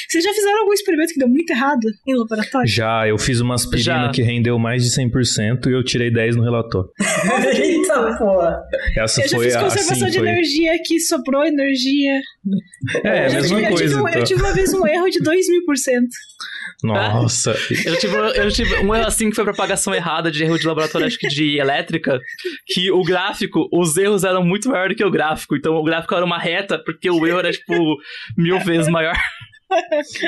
C: Vocês já fizeram algum experimento que deu muito errado em laboratório?
B: Já, eu fiz uma aspirina
D: Já.
B: que rendeu mais de 100% e eu tirei 10 no relatório.
A: Eita porra!
B: Essa
C: eu já
B: foi
C: fiz
B: a-
C: conservação
B: assim,
C: de
B: foi.
C: energia que sobrou energia.
B: É, a
C: eu,
B: mesma
C: tive, eu,
B: coisa.
C: tive, um- eu
B: então.
C: tive uma vez um erro de 2 mil por cento.
B: Nossa.
D: Eu já tive, eu já tive um erro assim que foi propagação errada de erro de laboratório, acho que de elétrica, que o gráfico, os erros eram muito maiores do que o gráfico. Então o gráfico era uma reta, porque o erro era, tipo, mil vezes maior.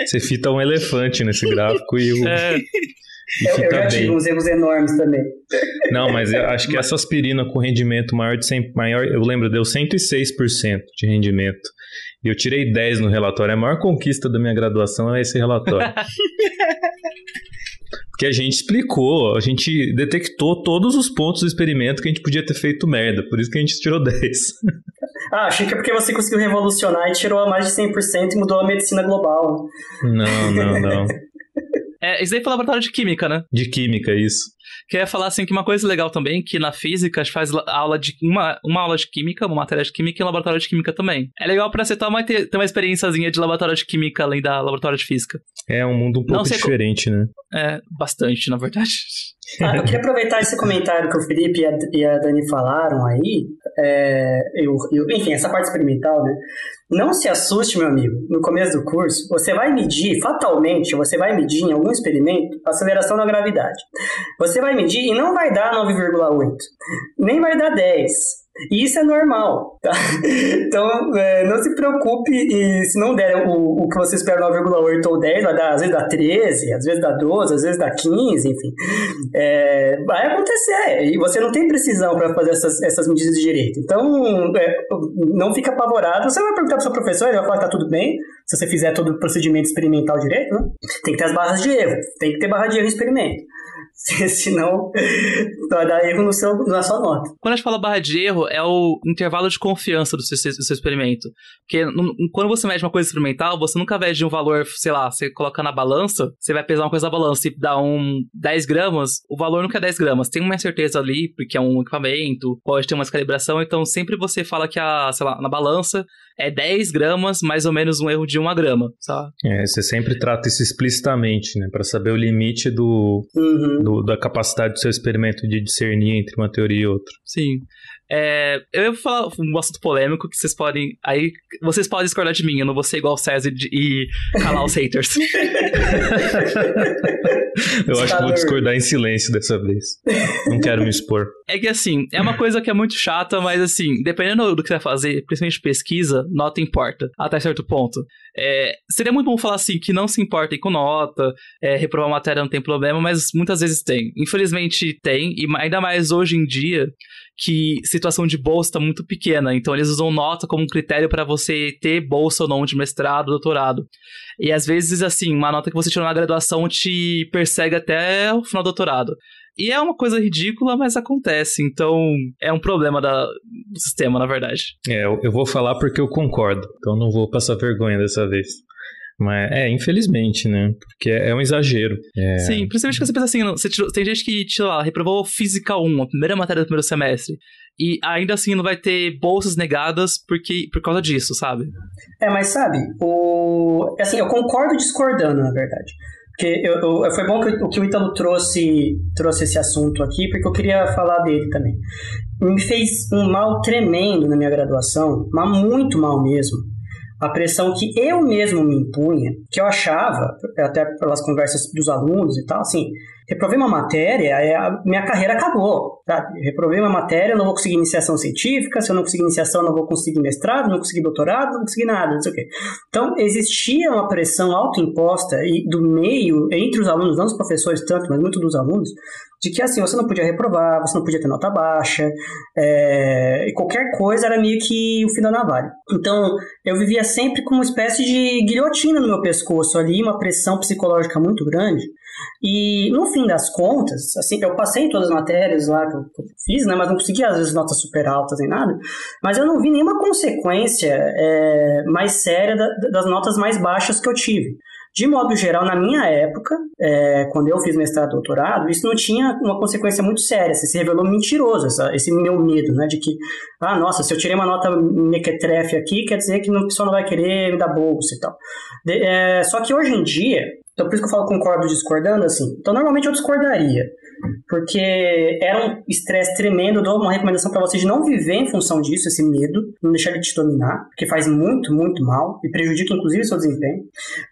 B: Você fita um elefante nesse gráfico e, o,
D: É,
B: e
A: Eu, eu já tive uns erros enormes também.
B: Não, mas eu acho que essa aspirina com rendimento maior de 100, maior, eu lembro, deu 106% de rendimento. E eu tirei 10 no relatório. A maior conquista da minha graduação é esse relatório. Porque a gente explicou, a gente detectou todos os pontos do experimento que a gente podia ter feito merda. Por isso que a gente tirou 10.
A: Ah, achei que é porque você conseguiu revolucionar e tirou mais de 100% e mudou a medicina global.
B: Não, não, não.
D: é, isso daí foi laboratório de química, né?
B: De química, isso.
D: Queria falar assim que uma coisa legal também, que na física a gente faz la- aula de uma, uma aula de química, uma matéria de química e um laboratório de química também. É legal pra você ter uma, ter uma experiênciazinha de laboratório de química além da laboratório de física.
B: É um mundo um
D: Não
B: pouco
D: sei co-
B: diferente, né?
D: É, bastante, na verdade.
A: Ah, eu queria aproveitar esse comentário que o Felipe e a, e a Dani falaram aí. é, eu, eu, enfim, essa parte experimental, né? Não se assuste, meu amigo, no começo do curso, você vai medir, fatalmente, você vai medir em algum experimento a aceleração da gravidade. Você vai medir e não vai dar 9,8, nem vai dar 10. E isso é normal, tá? Então, é, não se preocupe e se não der o, o que você espera 9,8 ou 10, vai dar, às vezes dá 13, às vezes dá 12, às vezes dá 15, enfim. É, vai acontecer e você não tem precisão para fazer essas, essas medidas de direito. Então, é, não fica apavorado. Você vai perguntar para seu professor, ele vai falar que tá tudo bem, se você fizer todo o procedimento experimental direito, né? Tem que ter as barras de erro, tem que ter barra de erro no experimento. senão vai dar erro no seu, na sua nota.
D: Quando a gente fala barra de erro, é o intervalo de confiança do seu, do seu experimento. Porque quando você mede uma coisa experimental, você nunca mede um valor, sei lá, você coloca na balança, você vai pesar uma coisa na balança e dá um 10 gramas, o valor nunca é 10 gramas. Tem uma incerteza ali, porque é um equipamento, pode ter uma descalibração, então sempre você fala que a, sei lá, na balança é 10 gramas, mais ou menos um erro de 1 grama, sabe?
B: É, você sempre trata isso explicitamente, né? Para saber o limite do, uhum. do, da capacidade do seu experimento de discernir entre uma teoria e outra.
D: Sim. É, eu vou falar um assunto polêmico que vocês podem. Aí vocês podem discordar de mim, eu não vou ser igual o César de, e calar os haters.
B: eu acho que vou discordar em silêncio dessa vez. Não quero me expor.
D: É que assim, é uma coisa que é muito chata, mas assim, dependendo do que você vai fazer, principalmente pesquisa, nota importa, até certo ponto. É, seria muito bom falar assim que não se importem com nota, é, reprovar matéria não tem problema, mas muitas vezes tem. Infelizmente tem, e ainda mais hoje em dia, que situação de bolsa está muito pequena, então eles usam nota como um critério para você ter bolsa ou não de mestrado, doutorado. E às vezes, assim, uma nota que você tirou na graduação te persegue até o final do doutorado. E é uma coisa ridícula, mas acontece. Então, é um problema da, do sistema, na verdade.
B: É, eu vou falar porque eu concordo. Então, não vou passar vergonha dessa vez. Mas é, infelizmente, né? Porque é, um exagero. É...
D: Sim, principalmente que você pensa assim, você tirou, tem gente que, sei lá, reprovou Física 1, a primeira matéria do primeiro semestre. E ainda assim não vai ter bolsas negadas porque, por causa disso, sabe?
A: É, mas sabe, o... assim, eu concordo discordando, na verdade. Porque eu, eu, foi bom que, que o Ítalo trouxe, trouxe esse assunto aqui, porque eu queria falar dele também. Me fez um mal tremendo na minha graduação, mas muito mal mesmo a pressão que eu mesmo me impunha, que eu achava, até pelas conversas dos alunos e tal, assim, reprovei uma matéria, a minha carreira acabou. Tá? Reprovei uma matéria, não vou conseguir iniciação científica, se eu não conseguir iniciação, não vou conseguir mestrado, não conseguir doutorado, não vou conseguir nada, não sei o quê. Então, existia uma pressão autoimposta e do meio, entre os alunos, não os professores tanto, mas muito dos alunos, de que assim, você não podia reprovar, você não podia ter nota baixa, é, qualquer coisa era meio que o fim da navalha. Então, eu vivia sempre com uma espécie de guilhotina no meu pescoço ali, uma pressão psicológica muito grande, e no fim das contas, assim, eu passei todas as matérias lá que eu fiz, né, mas não consegui às vezes notas super altas nem nada, mas eu não vi nenhuma consequência é, mais séria da, das notas mais baixas que eu tive. De modo geral, na minha época, é, quando eu fiz mestrado e doutorado, isso não tinha uma consequência muito séria. Assim, se revelou mentiroso, essa, esse meu medo, né? De que, ah, nossa, se eu tirei uma nota mequetrefe aqui, quer dizer que o pessoal não vai querer me dar bolsa e tal. De, é, só que hoje em dia, então por isso que eu falo concordo discordando, assim. Então normalmente eu discordaria porque era um estresse tremendo. Eu dou uma recomendação para vocês de não viver em função disso, esse medo, não deixar ele te dominar, porque faz muito, muito mal e prejudica inclusive seu desempenho.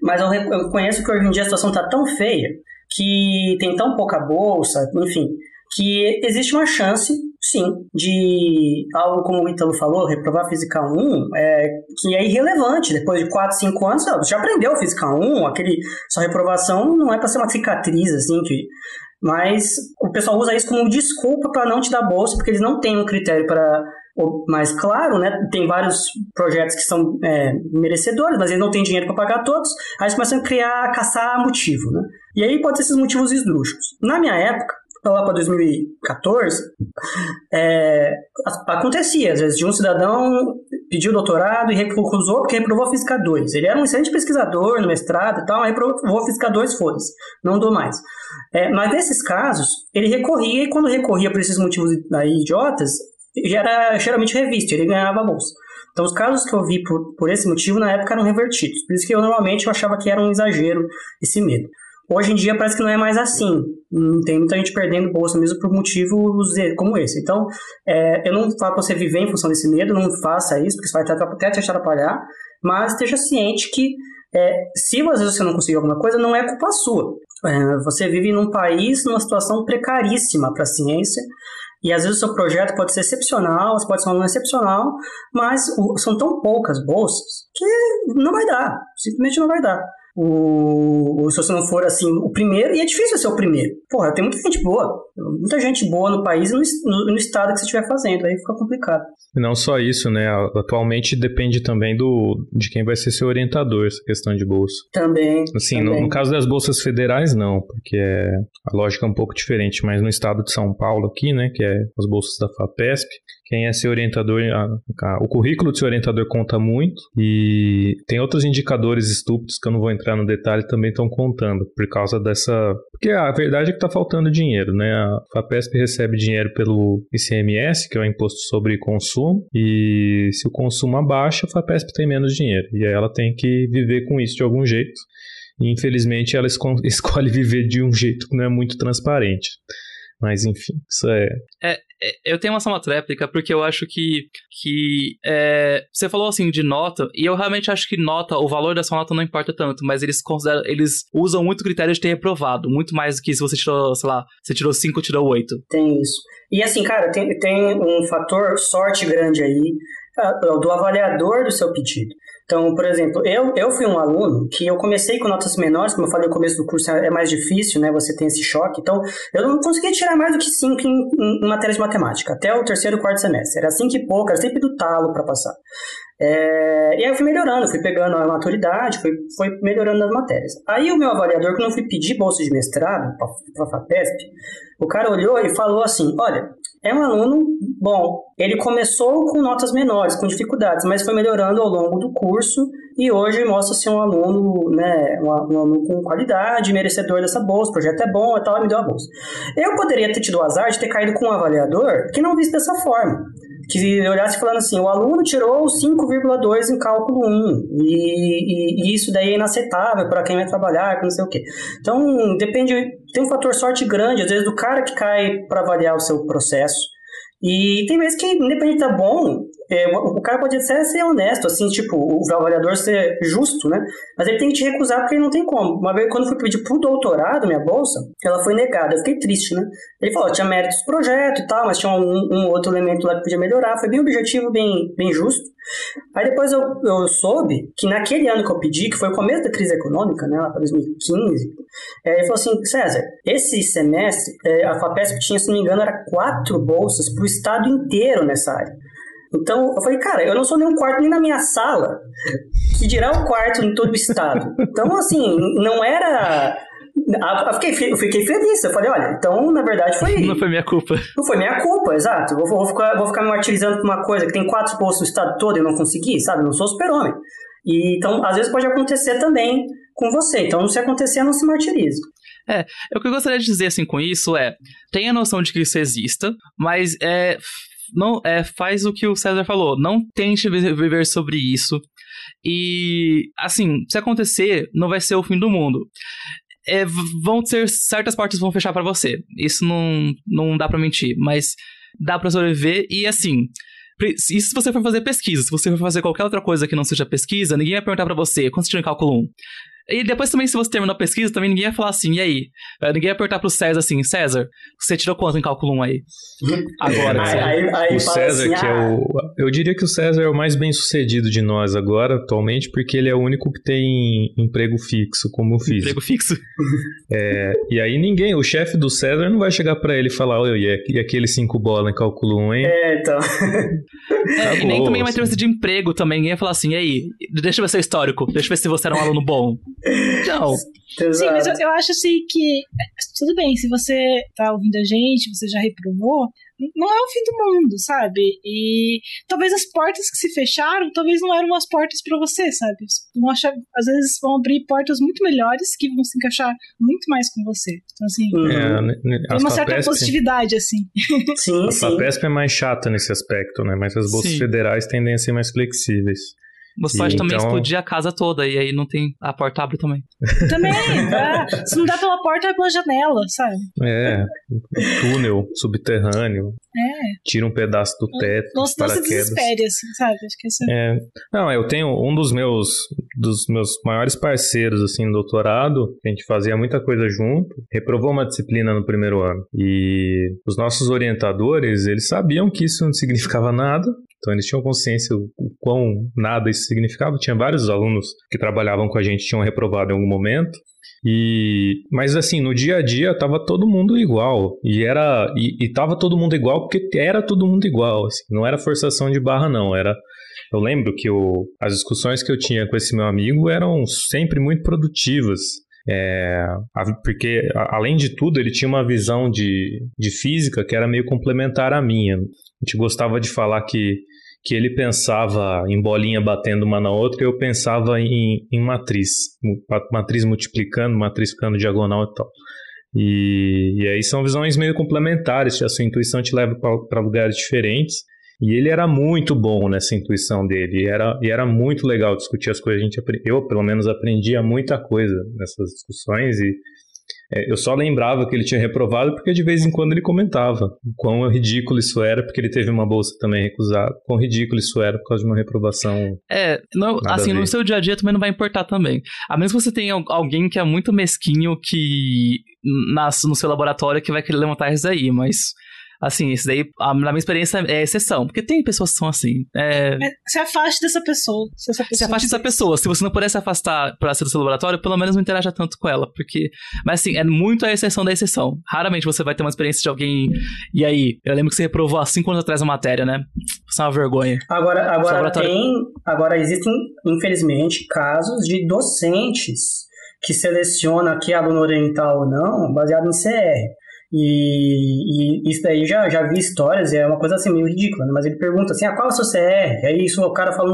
A: Mas eu, eu conheço que hoje em dia a situação está tão feia que tem tão pouca bolsa, enfim, que existe uma chance, sim, de algo como o Ítalo falou, reprovar Física 1, é, que é irrelevante. Depois de 4, 5 anos, você já aprendeu Física 1, aquele, sua reprovação não é para ser uma cicatriz, assim, que mas o pessoal usa isso como desculpa para não te dar bolsa, porque eles não têm um critério para. Mas, claro, né, tem vários projetos que são é, merecedores, mas eles não têm dinheiro para pagar todos. Aí eles começam a criar, a caçar motivo. Né? E aí pode ser esses motivos esdrúxulos. Na minha época, lá para 2014, é, acontecia, às vezes, de um cidadão pediu doutorado e recusou porque reprovou Física 2. Ele era um excelente pesquisador no mestrado e tal, mas reprovou Física 2, foda-se, não dou mais. É, mas nesses casos, ele recorria e quando recorria por esses motivos aí, idiotas, já era geralmente revisto, ele ganhava bolsa. Então, os casos que eu vi por, por esse motivo, na época, eram revertidos. Por isso que eu, normalmente, eu achava que era um exagero esse medo. Hoje em dia parece que não é mais assim. Tem muita gente perdendo bolsa mesmo por motivos como esse. Então, é, eu não falo para você viver em função desse medo, não faça isso, porque isso vai até te atrapalhar, mas esteja ciente que é, se às vezes você não conseguir alguma coisa, não é culpa sua. É, você vive num país, numa situação precaríssima para a ciência, e às vezes o seu projeto pode ser excepcional, você pode ser um aluno excepcional, mas são tão poucas bolsas que não vai dar, simplesmente não vai dar o, se você não for assim o primeiro, e é difícil ser o primeiro. Porra, tem muita gente boa, muita gente boa no país e no, no, no, estado que você estiver fazendo, aí fica complicado.
B: E não só isso, né? Atualmente depende também do de quem vai ser seu orientador, essa questão de bolsa.
A: Também.
B: Assim,
A: também.
B: No, no, caso das bolsas federais, não, porque é, a lógica é um pouco diferente, mas no estado de São Paulo aqui, né, que é as bolsas da FAPESP, quem é seu orientador, a, a, o currículo do seu orientador conta muito e tem outros indicadores estúpidos que eu não vou entrar no detalhe também estão contando por causa dessa, porque a verdade é que está faltando dinheiro, né? A FAPESP recebe dinheiro pelo ICMS, que é o imposto sobre consumo, e se o consumo abaixa, a FAPESP tem menos dinheiro e aí ela tem que viver com isso de algum jeito. E infelizmente ela escolhe viver de um jeito que não é muito transparente. Mas enfim, isso. É,
D: é eu tenho uma só uma tréplica porque eu acho que. que é, você falou assim de nota, e eu realmente acho que nota, o valor dessa nota não importa tanto, mas eles consideram. Eles usam muito critério de ter reprovado, muito mais do que se você tirou, sei lá, você tirou 5 ou tirou 8.
A: Tem isso. E assim, cara, tem, tem um fator sorte grande aí ah, do avaliador do seu pedido. Então, por exemplo, eu, eu fui um aluno que eu comecei com notas menores, como eu falei, o começo do curso é mais difícil, né? Você tem esse choque. Então, eu não conseguia tirar mais do que 5 em, em, em matéria de matemática, até o terceiro, quarto semestre. Era 5 e pouco, era sempre do talo para passar. É, e aí eu fui melhorando, fui pegando a maturidade, fui, fui melhorando nas matérias. Aí o meu avaliador, quando eu fui pedir bolsa de mestrado para a FAPESP, o cara olhou e falou assim, olha, é um aluno bom, ele começou com notas menores, com dificuldades, mas foi melhorando ao longo do curso e hoje mostra ser um aluno, né, um, aluno com qualidade, merecedor dessa bolsa, o projeto é bom e tal, me deu a bolsa. Eu poderia ter tido o azar de ter caído com um avaliador que não visse dessa forma que olhasse falando assim, o aluno tirou 5,2 em cálculo 1, e, e, e, isso daí é inaceitável para quem vai trabalhar, não sei o quê. Então, depende, tem um fator sorte grande, às vezes, do cara que cai para avaliar o seu processo, e tem vezes que, independente tá bom, é, o, cara pode até ser honesto, assim, tipo, o avaliador ser justo, né? Mas ele tem que te recusar porque ele não tem como. Uma vez, quando eu fui pedir pro doutorado, minha bolsa, ela foi negada. Eu fiquei triste, né? Ele falou, tinha méritos do projeto e tal, mas tinha um, um, outro elemento lá que podia melhorar. Foi bem objetivo, bem, bem justo. Aí depois eu, eu soube que naquele ano que eu pedi, que foi o começo da crise econômica, né, lá para 2015, é, ele falou assim, César, esse semestre, é, a FAPESP tinha, se não me engano, era quatro bolsas para o estado inteiro nessa área. Então, eu falei, cara, eu não sou nem um quarto nem na minha sala, que dirá o quarto em todo o estado. Então, assim, não era... Eu fiquei, eu fiquei feliz. Eu falei, olha, então, na verdade, foi.
D: Não foi minha culpa.
A: Não foi minha culpa, exato. Vou, vou, ficar, vou ficar me martirizando por uma coisa que tem quatro postos no estado todo e não consegui, sabe? Eu não sou super-homem. E, então, às vezes pode acontecer também com você. Então, se acontecer, não se martirize.
D: É, o que eu gostaria de dizer assim com isso é, tenha noção de que isso exista, mas é, não é, faz o que o César falou, não tente viver sobre isso. E assim, se acontecer, não vai ser o fim do mundo. É, vão ser certas portas vão fechar para você. Isso não, não dá para mentir, mas dá para sobreviver e assim, e se você for fazer pesquisa, se você for fazer qualquer outra coisa que não seja pesquisa, ninguém vai perguntar para você quanto você em cálculo 1. E depois também, se você terminou a pesquisa, também ninguém ia falar assim, e aí? Eh, ninguém ia perguntar pro César assim, César, você tirou quanto em cálculo 1 aí?
B: Agora, é, aí, aí, o César, assim, que é ah... é o. Eu diria que o César é o mais bem sucedido de nós agora, atualmente, porque ele é o único que tem emprego fixo como físico.
D: Emprego fixo.
B: É, e aí ninguém, o chefe do César não vai chegar para ele e falar, oi, e aquele 5 bola em cálculo 1, hein?
A: É, então.
D: É, e nem também uma entrevista de emprego também, ninguém ia falar assim, e aí, deixa eu ver seu histórico, deixa eu ver se você era um aluno bom. Não.
C: Sim, mas eu, eu, acho assim que. Tudo bem, se você tá ouvindo a gente, você já reprovou, não é o fim do mundo, sabe? E talvez as portas que se fecharam, talvez não eram as portas para você, sabe? Vão achar, às vezes vão abrir portas muito melhores que vão se encaixar muito mais com você. Então, assim, uhum. é, tem uma certa positividade, assim.
B: Sim, a FAPESP é mais chata nesse aspecto, né? Mas as bolsas sim. federais tendem a ser mais flexíveis.
D: Você pode também então... explodir a casa toda e aí não tem. A porta abre também.
C: Também, é. Se não dá pela porta, é pela janela, sabe?
B: É. Túnel subterrâneo.
C: É.
B: Tira um pedaço do teto.
C: Não, não se desespere, assim, sabe? Acho que
B: é... é. Não, eu tenho um dos meus dos meus maiores parceiros, assim, no doutorado, a gente fazia muita coisa junto, reprovou uma disciplina no primeiro ano. E os nossos orientadores, eles sabiam que isso não significava nada, então eles tinham consciência o quão nada isso significava. Tinha vários alunos que trabalhavam com a gente tinham reprovado em algum momento. E mas assim, no dia a dia tava todo mundo igual. E era e, e tava todo mundo igual porque era todo mundo igual, assim, não era forçação de barra não, era eu lembro que o, as discussões que eu tinha com esse meu amigo eram sempre muito produtivas. É, porque, além de tudo, ele tinha uma visão de, de física que era meio complementar à minha. A gente gostava de falar que, que ele pensava em bolinha batendo uma na outra e eu pensava em, em matriz. Matriz multiplicando, matriz ficando diagonal e tal. E, e aí são visões meio complementares, a sua intuição te leva para lugares diferentes. E ele era muito bom nessa intuição dele. E era, e era muito legal discutir as coisas. A gente, eu, pelo menos, aprendia muita coisa nessas discussões. E é, eu só lembrava que ele tinha reprovado porque de vez em quando ele comentava quão ridículo isso era, porque ele teve uma bolsa também recusada. Quão ridículo isso era por causa de uma reprovação.
D: É, não, assim, no seu dia a dia também não vai importar também. A menos que você tenha alguém que é muito mesquinho que nasce no seu laboratório que vai querer levantar isso aí, mas Assim, isso daí, na minha experiência, é exceção. Porque tem pessoas que são assim. É...
C: É, se afaste dessa pessoa. Se, essa pessoa
D: se afaste dessa pessoa. Se você não puder se afastar pra ser do seu laboratório, pelo menos não interaja tanto com ela. Porque. Mas assim, é muito a exceção da exceção. Raramente você vai ter uma experiência de alguém. E aí, eu lembro que você reprovou há cinco anos atrás a matéria, né? Isso é uma vergonha.
A: Agora, agora tem. Agora existem, infelizmente, casos de docentes que selecionam que aluno oriental ou não, baseado em CR. E, e, isso daí já, já vi histórias, é uma coisa assim meio ridícula, né? mas ele pergunta assim, ah, qual é o seu CR? Aí isso, o cara fala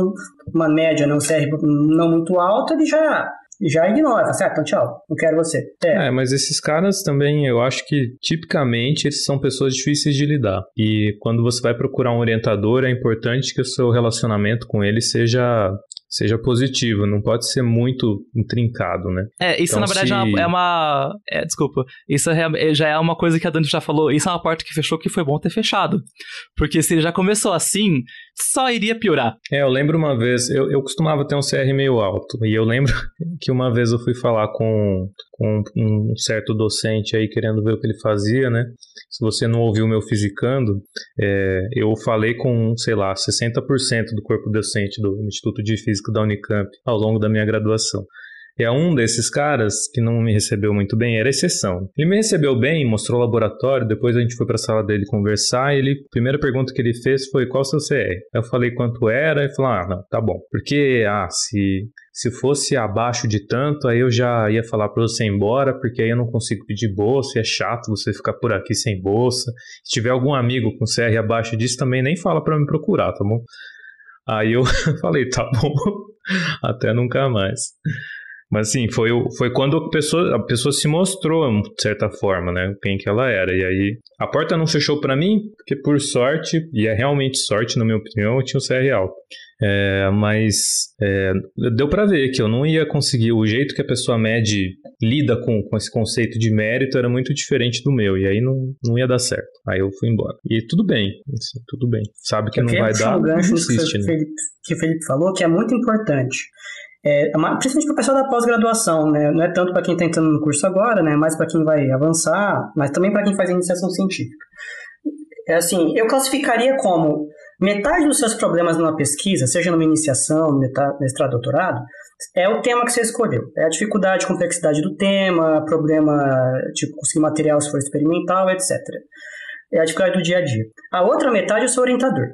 A: uma média, né? um CR não muito alto, ele já, já ignora, fala assim, ah, então tchau, não quero você.
B: É. é. mas esses caras também, eu acho que tipicamente eles são pessoas difíceis de lidar. E quando você vai procurar um orientador, é importante que o seu relacionamento com ele seja seja positivo, não pode ser muito intrincado, né?
D: É, isso então, na verdade se... é uma. É, é, desculpa. Isso é, é, já é uma coisa que a Dani já falou. Isso é uma porta que fechou que foi bom ter fechado. Porque se ele já começou assim, só iria piorar.
B: É, eu lembro uma vez, eu, eu costumava ter um CR meio alto. E eu lembro que uma vez eu fui falar com, com um certo docente aí querendo ver o que ele fazia, né? Se você não ouviu o meu Fisicando, é, eu falei com, sei lá, 60% do corpo docente do Instituto de Física da Unicamp ao longo da minha graduação. E a um desses caras, que não me recebeu muito bem, era exceção. Ele me recebeu bem, mostrou o laboratório, depois a gente foi para a sala dele conversar, e ele, a primeira pergunta que ele fez foi qual seu CR? Eu falei quanto era, e falou, ah, não, tá bom. Porque, ah, se, se fosse abaixo de tanto, aí eu já ia falar para você ir embora, porque aí eu não consigo pedir bolsa, e é chato você ficar por aqui sem bolsa. Se tiver algum amigo com CR abaixo disso, também nem fala para me procurar, tá bom? Aí eu falei, tá bom, até nunca mais. Mas assim, foi, foi quando a pessoa, a pessoa se mostrou, de certa forma, né? Quem que ela era. E aí, a porta não fechou para mim, porque por sorte, e é realmente sorte, na minha opinião, eu tinha o CR alto. É, mas é, deu para ver que eu não ia conseguir. O jeito que a pessoa mede, lida com, com esse conceito de mérito era muito diferente do meu. E aí não, não ia dar certo. Aí eu fui embora. E tudo bem, assim, tudo bem. Sabe que eu não vai dar.
A: Um gancho insiste, que, né? Felipe, que o Felipe falou, que é muito importante. É, principalmente para o pessoal da pós-graduação, né? Não é tanto para quem está entrando no curso agora, né? Mais para quem vai avançar, mas também para quem faz iniciação científica. É assim, eu classificaria como metade dos seus problemas numa pesquisa, seja numa iniciação, mestrado, doutorado, é o tema que você escolheu. É a dificuldade, complexidade do tema, problema, tipo, conseguir material se for experimental, etc é a dificuldade do dia a dia. A outra metade é o seu orientador.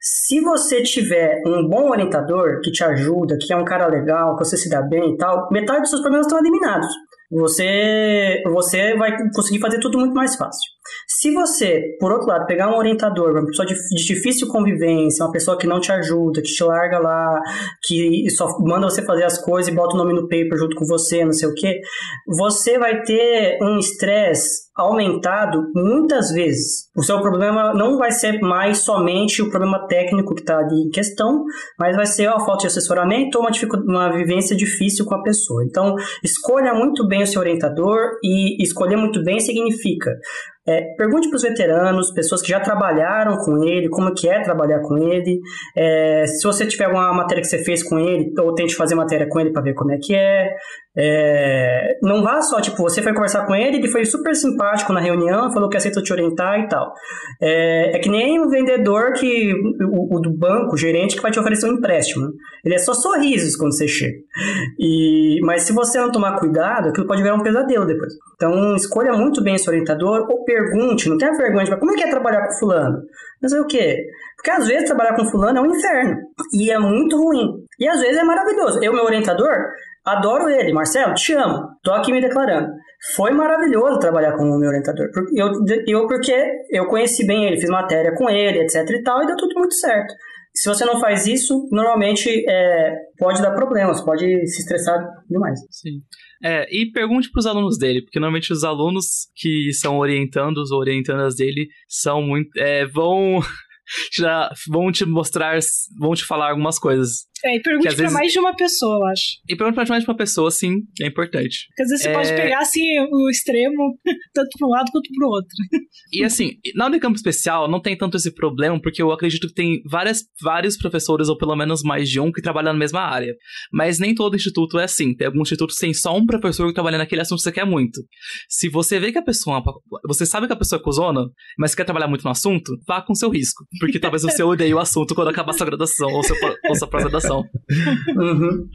A: Se você tiver um bom orientador que te ajuda, que é um cara legal, que você se dá bem e tal, metade dos seus problemas estão eliminados. Você, você vai conseguir fazer tudo muito mais fácil. Se você, por outro lado, pegar um orientador, uma pessoa de, difícil convivência, uma pessoa que não te ajuda, que te larga lá, que só manda você fazer as coisas e bota o nome no paper junto com você, não sei o quê, você vai ter um estresse aumentado muitas vezes. O seu problema não vai ser mais somente o problema técnico que está ali em questão, mas vai ser a falta de assessoramento ou uma, uma vivência difícil com a pessoa. Então, escolha muito bem o seu orientador e escolher muito bem significa é, pergunte para os veteranos, pessoas que já trabalharam com ele, como que é trabalhar com ele. É, se você tiver alguma matéria que você fez com ele, ou tente fazer matéria com ele para ver como é que é. É, não vá só, tipo, você foi conversar com ele, ele foi super simpático na reunião, falou que aceita te orientar e tal. É, é que nem um vendedor que, o, o, do banco, o gerente, que vai te oferecer um empréstimo. Ele é só sorrisos quando você chega. E, mas se você não tomar cuidado, aquilo pode virar um pesadelo depois. Então, escolha muito bem esse orientador, ou pergunte, não tenha vergonha de como é que é trabalhar com fulano? Mas é o quê? Porque às vezes trabalhar com fulano é um inferno. E é muito ruim. E às vezes é maravilhoso. Eu, meu orientador, Adoro ele, Marcelo, te amo. Tô aqui me declarando. Foi maravilhoso trabalhar com o meu orientador. Eu, eu porque eu conheci bem ele, fiz matéria com ele, etc e tal, e deu tudo muito certo. Se você não faz isso, normalmente é, pode dar problemas, pode se estressar demais.
D: Sim. É, e pergunte para os alunos dele, porque normalmente os alunos que são orientandos ou orientandas dele são muito. É, vão já vão te mostrar, vão te falar algumas coisas.
C: É, e pergunte pra vezes... mais de uma pessoa, eu acho.
D: E pergunte pra mais de uma pessoa, sim, é importante.
C: Porque às vezes você é... pode pegar, assim, o extremo, tanto pra um lado quanto pro outro.
D: E assim, na Unicamp Especial não tem tanto esse problema, porque eu acredito que tem várias, vários professores, ou pelo menos mais de um, que trabalham na mesma área. Mas nem todo instituto é assim. Tem alguns institutos que tem só um professor que trabalha naquele assunto que você quer muito. Se você vê que a pessoa. Você sabe que a pessoa é cuzona, mas quer trabalhar muito no assunto, vá com seu risco. Porque talvez você odeie o assunto quando acabar sua graduação ou, seu, ou sua pós-graduação iniciação.
C: Uhum.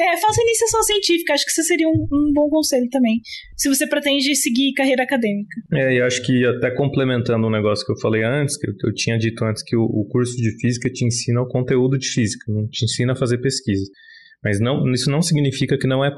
C: É, faça iniciação científica, acho que isso seria um, um, bom conselho também, se você pretende seguir carreira acadêmica.
B: É, e acho que até complementando um negócio que eu falei antes, que eu, eu tinha dito antes que o, o, curso de física te ensina o conteúdo de física, não te ensina a fazer pesquisa. Mas não, isso não significa que não é,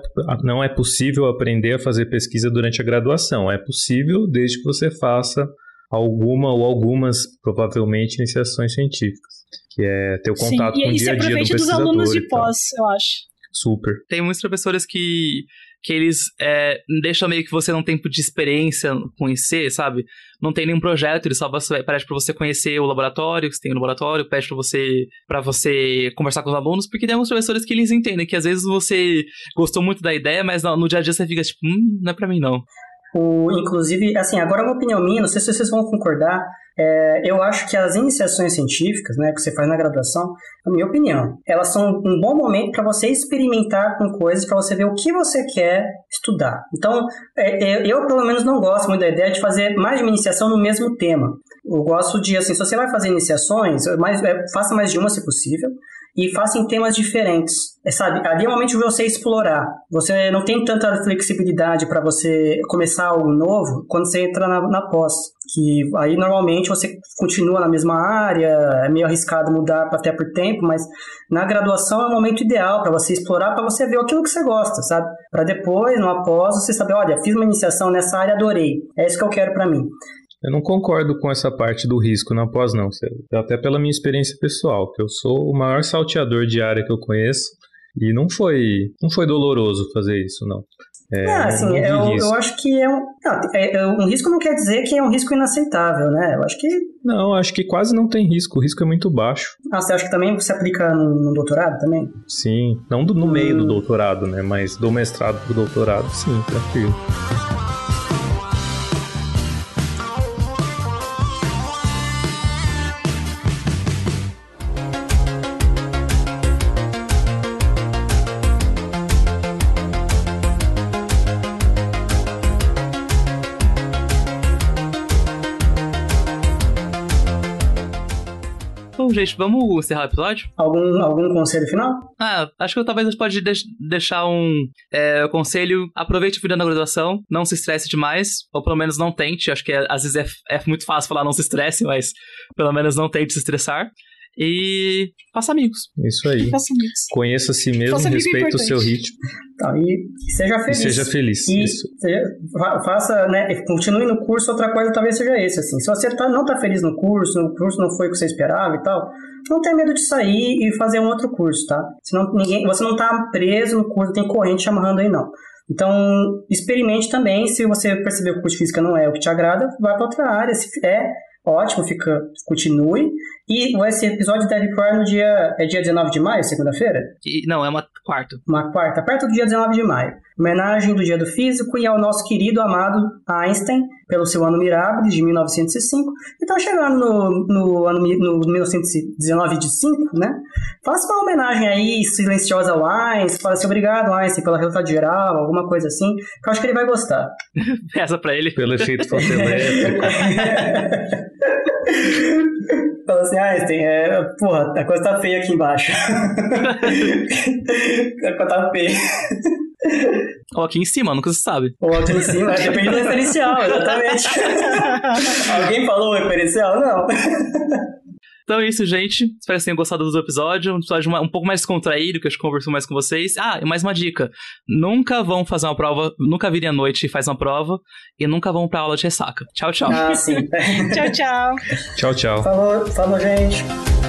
B: não é possível aprender a fazer pesquisa durante a graduação. É possível desde que você faça alguma ou algumas, provavelmente, iniciações científicas que é ter o contato Sim, com o dia a dia do pesquisador. dos alunos de pós,
C: eu acho.
B: Super.
D: Tem muitos professores que, que eles é, deixam meio que você não tempo de experiência conhecer, sabe? Não tem nenhum projeto, ele só pede para você conhecer o laboratório, que você tem no laboratório, pede para você para você conversar com os alunos, porque tem alguns professores que eles entendem que às vezes você gostou muito da ideia, mas no, no dia a dia você fica tipo, hum, não é para mim não.
A: O, inclusive, assim, agora é uma opinião minha, não sei se vocês vão concordar, é, eu acho que as iniciações científicas, né, que você faz na graduação, na minha opinião, elas são um bom momento para você experimentar com coisas, para você ver o que você quer estudar. Então, é, é, eu pelo menos não gosto muito da ideia de fazer mais de uma iniciação no mesmo tema. Eu gosto de, assim, se você vai fazer iniciações, mais, é, faça mais de uma se possível, e faça em temas diferentes. É, sabe, ali é o momento de você explorar. Você não tem tanta flexibilidade para você começar algo novo quando você entra na, na pós. Que aí normalmente você continua na mesma área, é meio arriscado mudar até por tempo, mas na graduação é o momento ideal para você explorar, para você ver aquilo que você gosta, sabe? Para depois, no após, você saber, olha, fiz uma iniciação nessa área, adorei. É isso que eu quero para mim.
B: Eu não concordo com essa parte do risco na pós, não. Até pela minha experiência pessoal, que eu sou o maior salteador de área que eu conheço. E não foi, não foi doloroso fazer isso, não.
A: É, não, assim, eu, eu, acho que é um. Não, é, é, um risco não quer dizer que é um risco inaceitável, né? Eu acho que.
B: Não, acho que quase não tem risco. O risco é muito baixo.
A: Ah, você acha que também se aplica no, no doutorado também?
B: Sim. Não do, no hum. meio do doutorado, né? Mas do mestrado pro doutorado, sim, tranquilo.
D: Gente, vamos encerrar o episódio?
A: Algum, algum conselho final?
D: Ah, acho que talvez a gente pode deixar um é, conselho. Aproveite o vida na graduação, não se estresse demais, ou pelo menos não tente. Acho que é, às vezes é, é muito fácil falar não se estresse, mas pelo menos não tente se estressar. E faça amigos.
B: Isso aí.
C: Faça amigos.
B: Conheça a si mesmo, respeite o seu ritmo.
A: Então, e, seja feliz.
B: E seja feliz.
A: E seja, faça, né? Continue no curso, outra coisa talvez seja esse, assim. Se você tá, não tá feliz no curso, o curso não foi o que você esperava e tal, não tenha medo de sair e fazer um outro curso, tá? Senão ninguém, você não tá preso no curso, tem corrente amarrando aí, não. Então, experimente também, se você perceber que o curso de física não é o que te agrada, vai para outra área. Se é, ótimo, fica, continue. E esse episódio deve pro ar no dia. É dia 19 de maio, segunda-feira?
D: Não, é uma quarta.
A: Uma quarta, perto do dia 19 de maio. Homenagem do Dia do Físico e ao nosso querido amado Einstein, pelo seu ano Mirabilis de 1905. E tá chegando no, no ano no 1919 de 5, né? Faça uma homenagem aí silenciosa ao Einstein, fala assim, obrigado Einstein pela resultado geral, alguma coisa assim, que eu acho que ele vai gostar.
D: Peça pra ele.
B: Pelo efeito fotoelétrico.
A: Fala assim, Einstein, é, porra, a coisa tá feia aqui embaixo. a coisa tá feia.
D: Ou aqui em cima, nunca se sabe.
A: Ou aqui em cima, é, depende do referencial, exatamente. Alguém falou o referencial? Não.
D: Então é isso, gente. Espero que vocês tenham gostado do episódio. Um episódio um pouco mais descontraído, que a gente conversou mais com vocês. Ah, e mais uma dica. Nunca vão fazer uma prova, nunca virem à noite e faz uma prova, e nunca vão pra aula de ressaca. Tchau, tchau.
A: Ah, sim.
C: tchau, tchau.
B: Tchau, tchau.
A: Falou, falou, gente.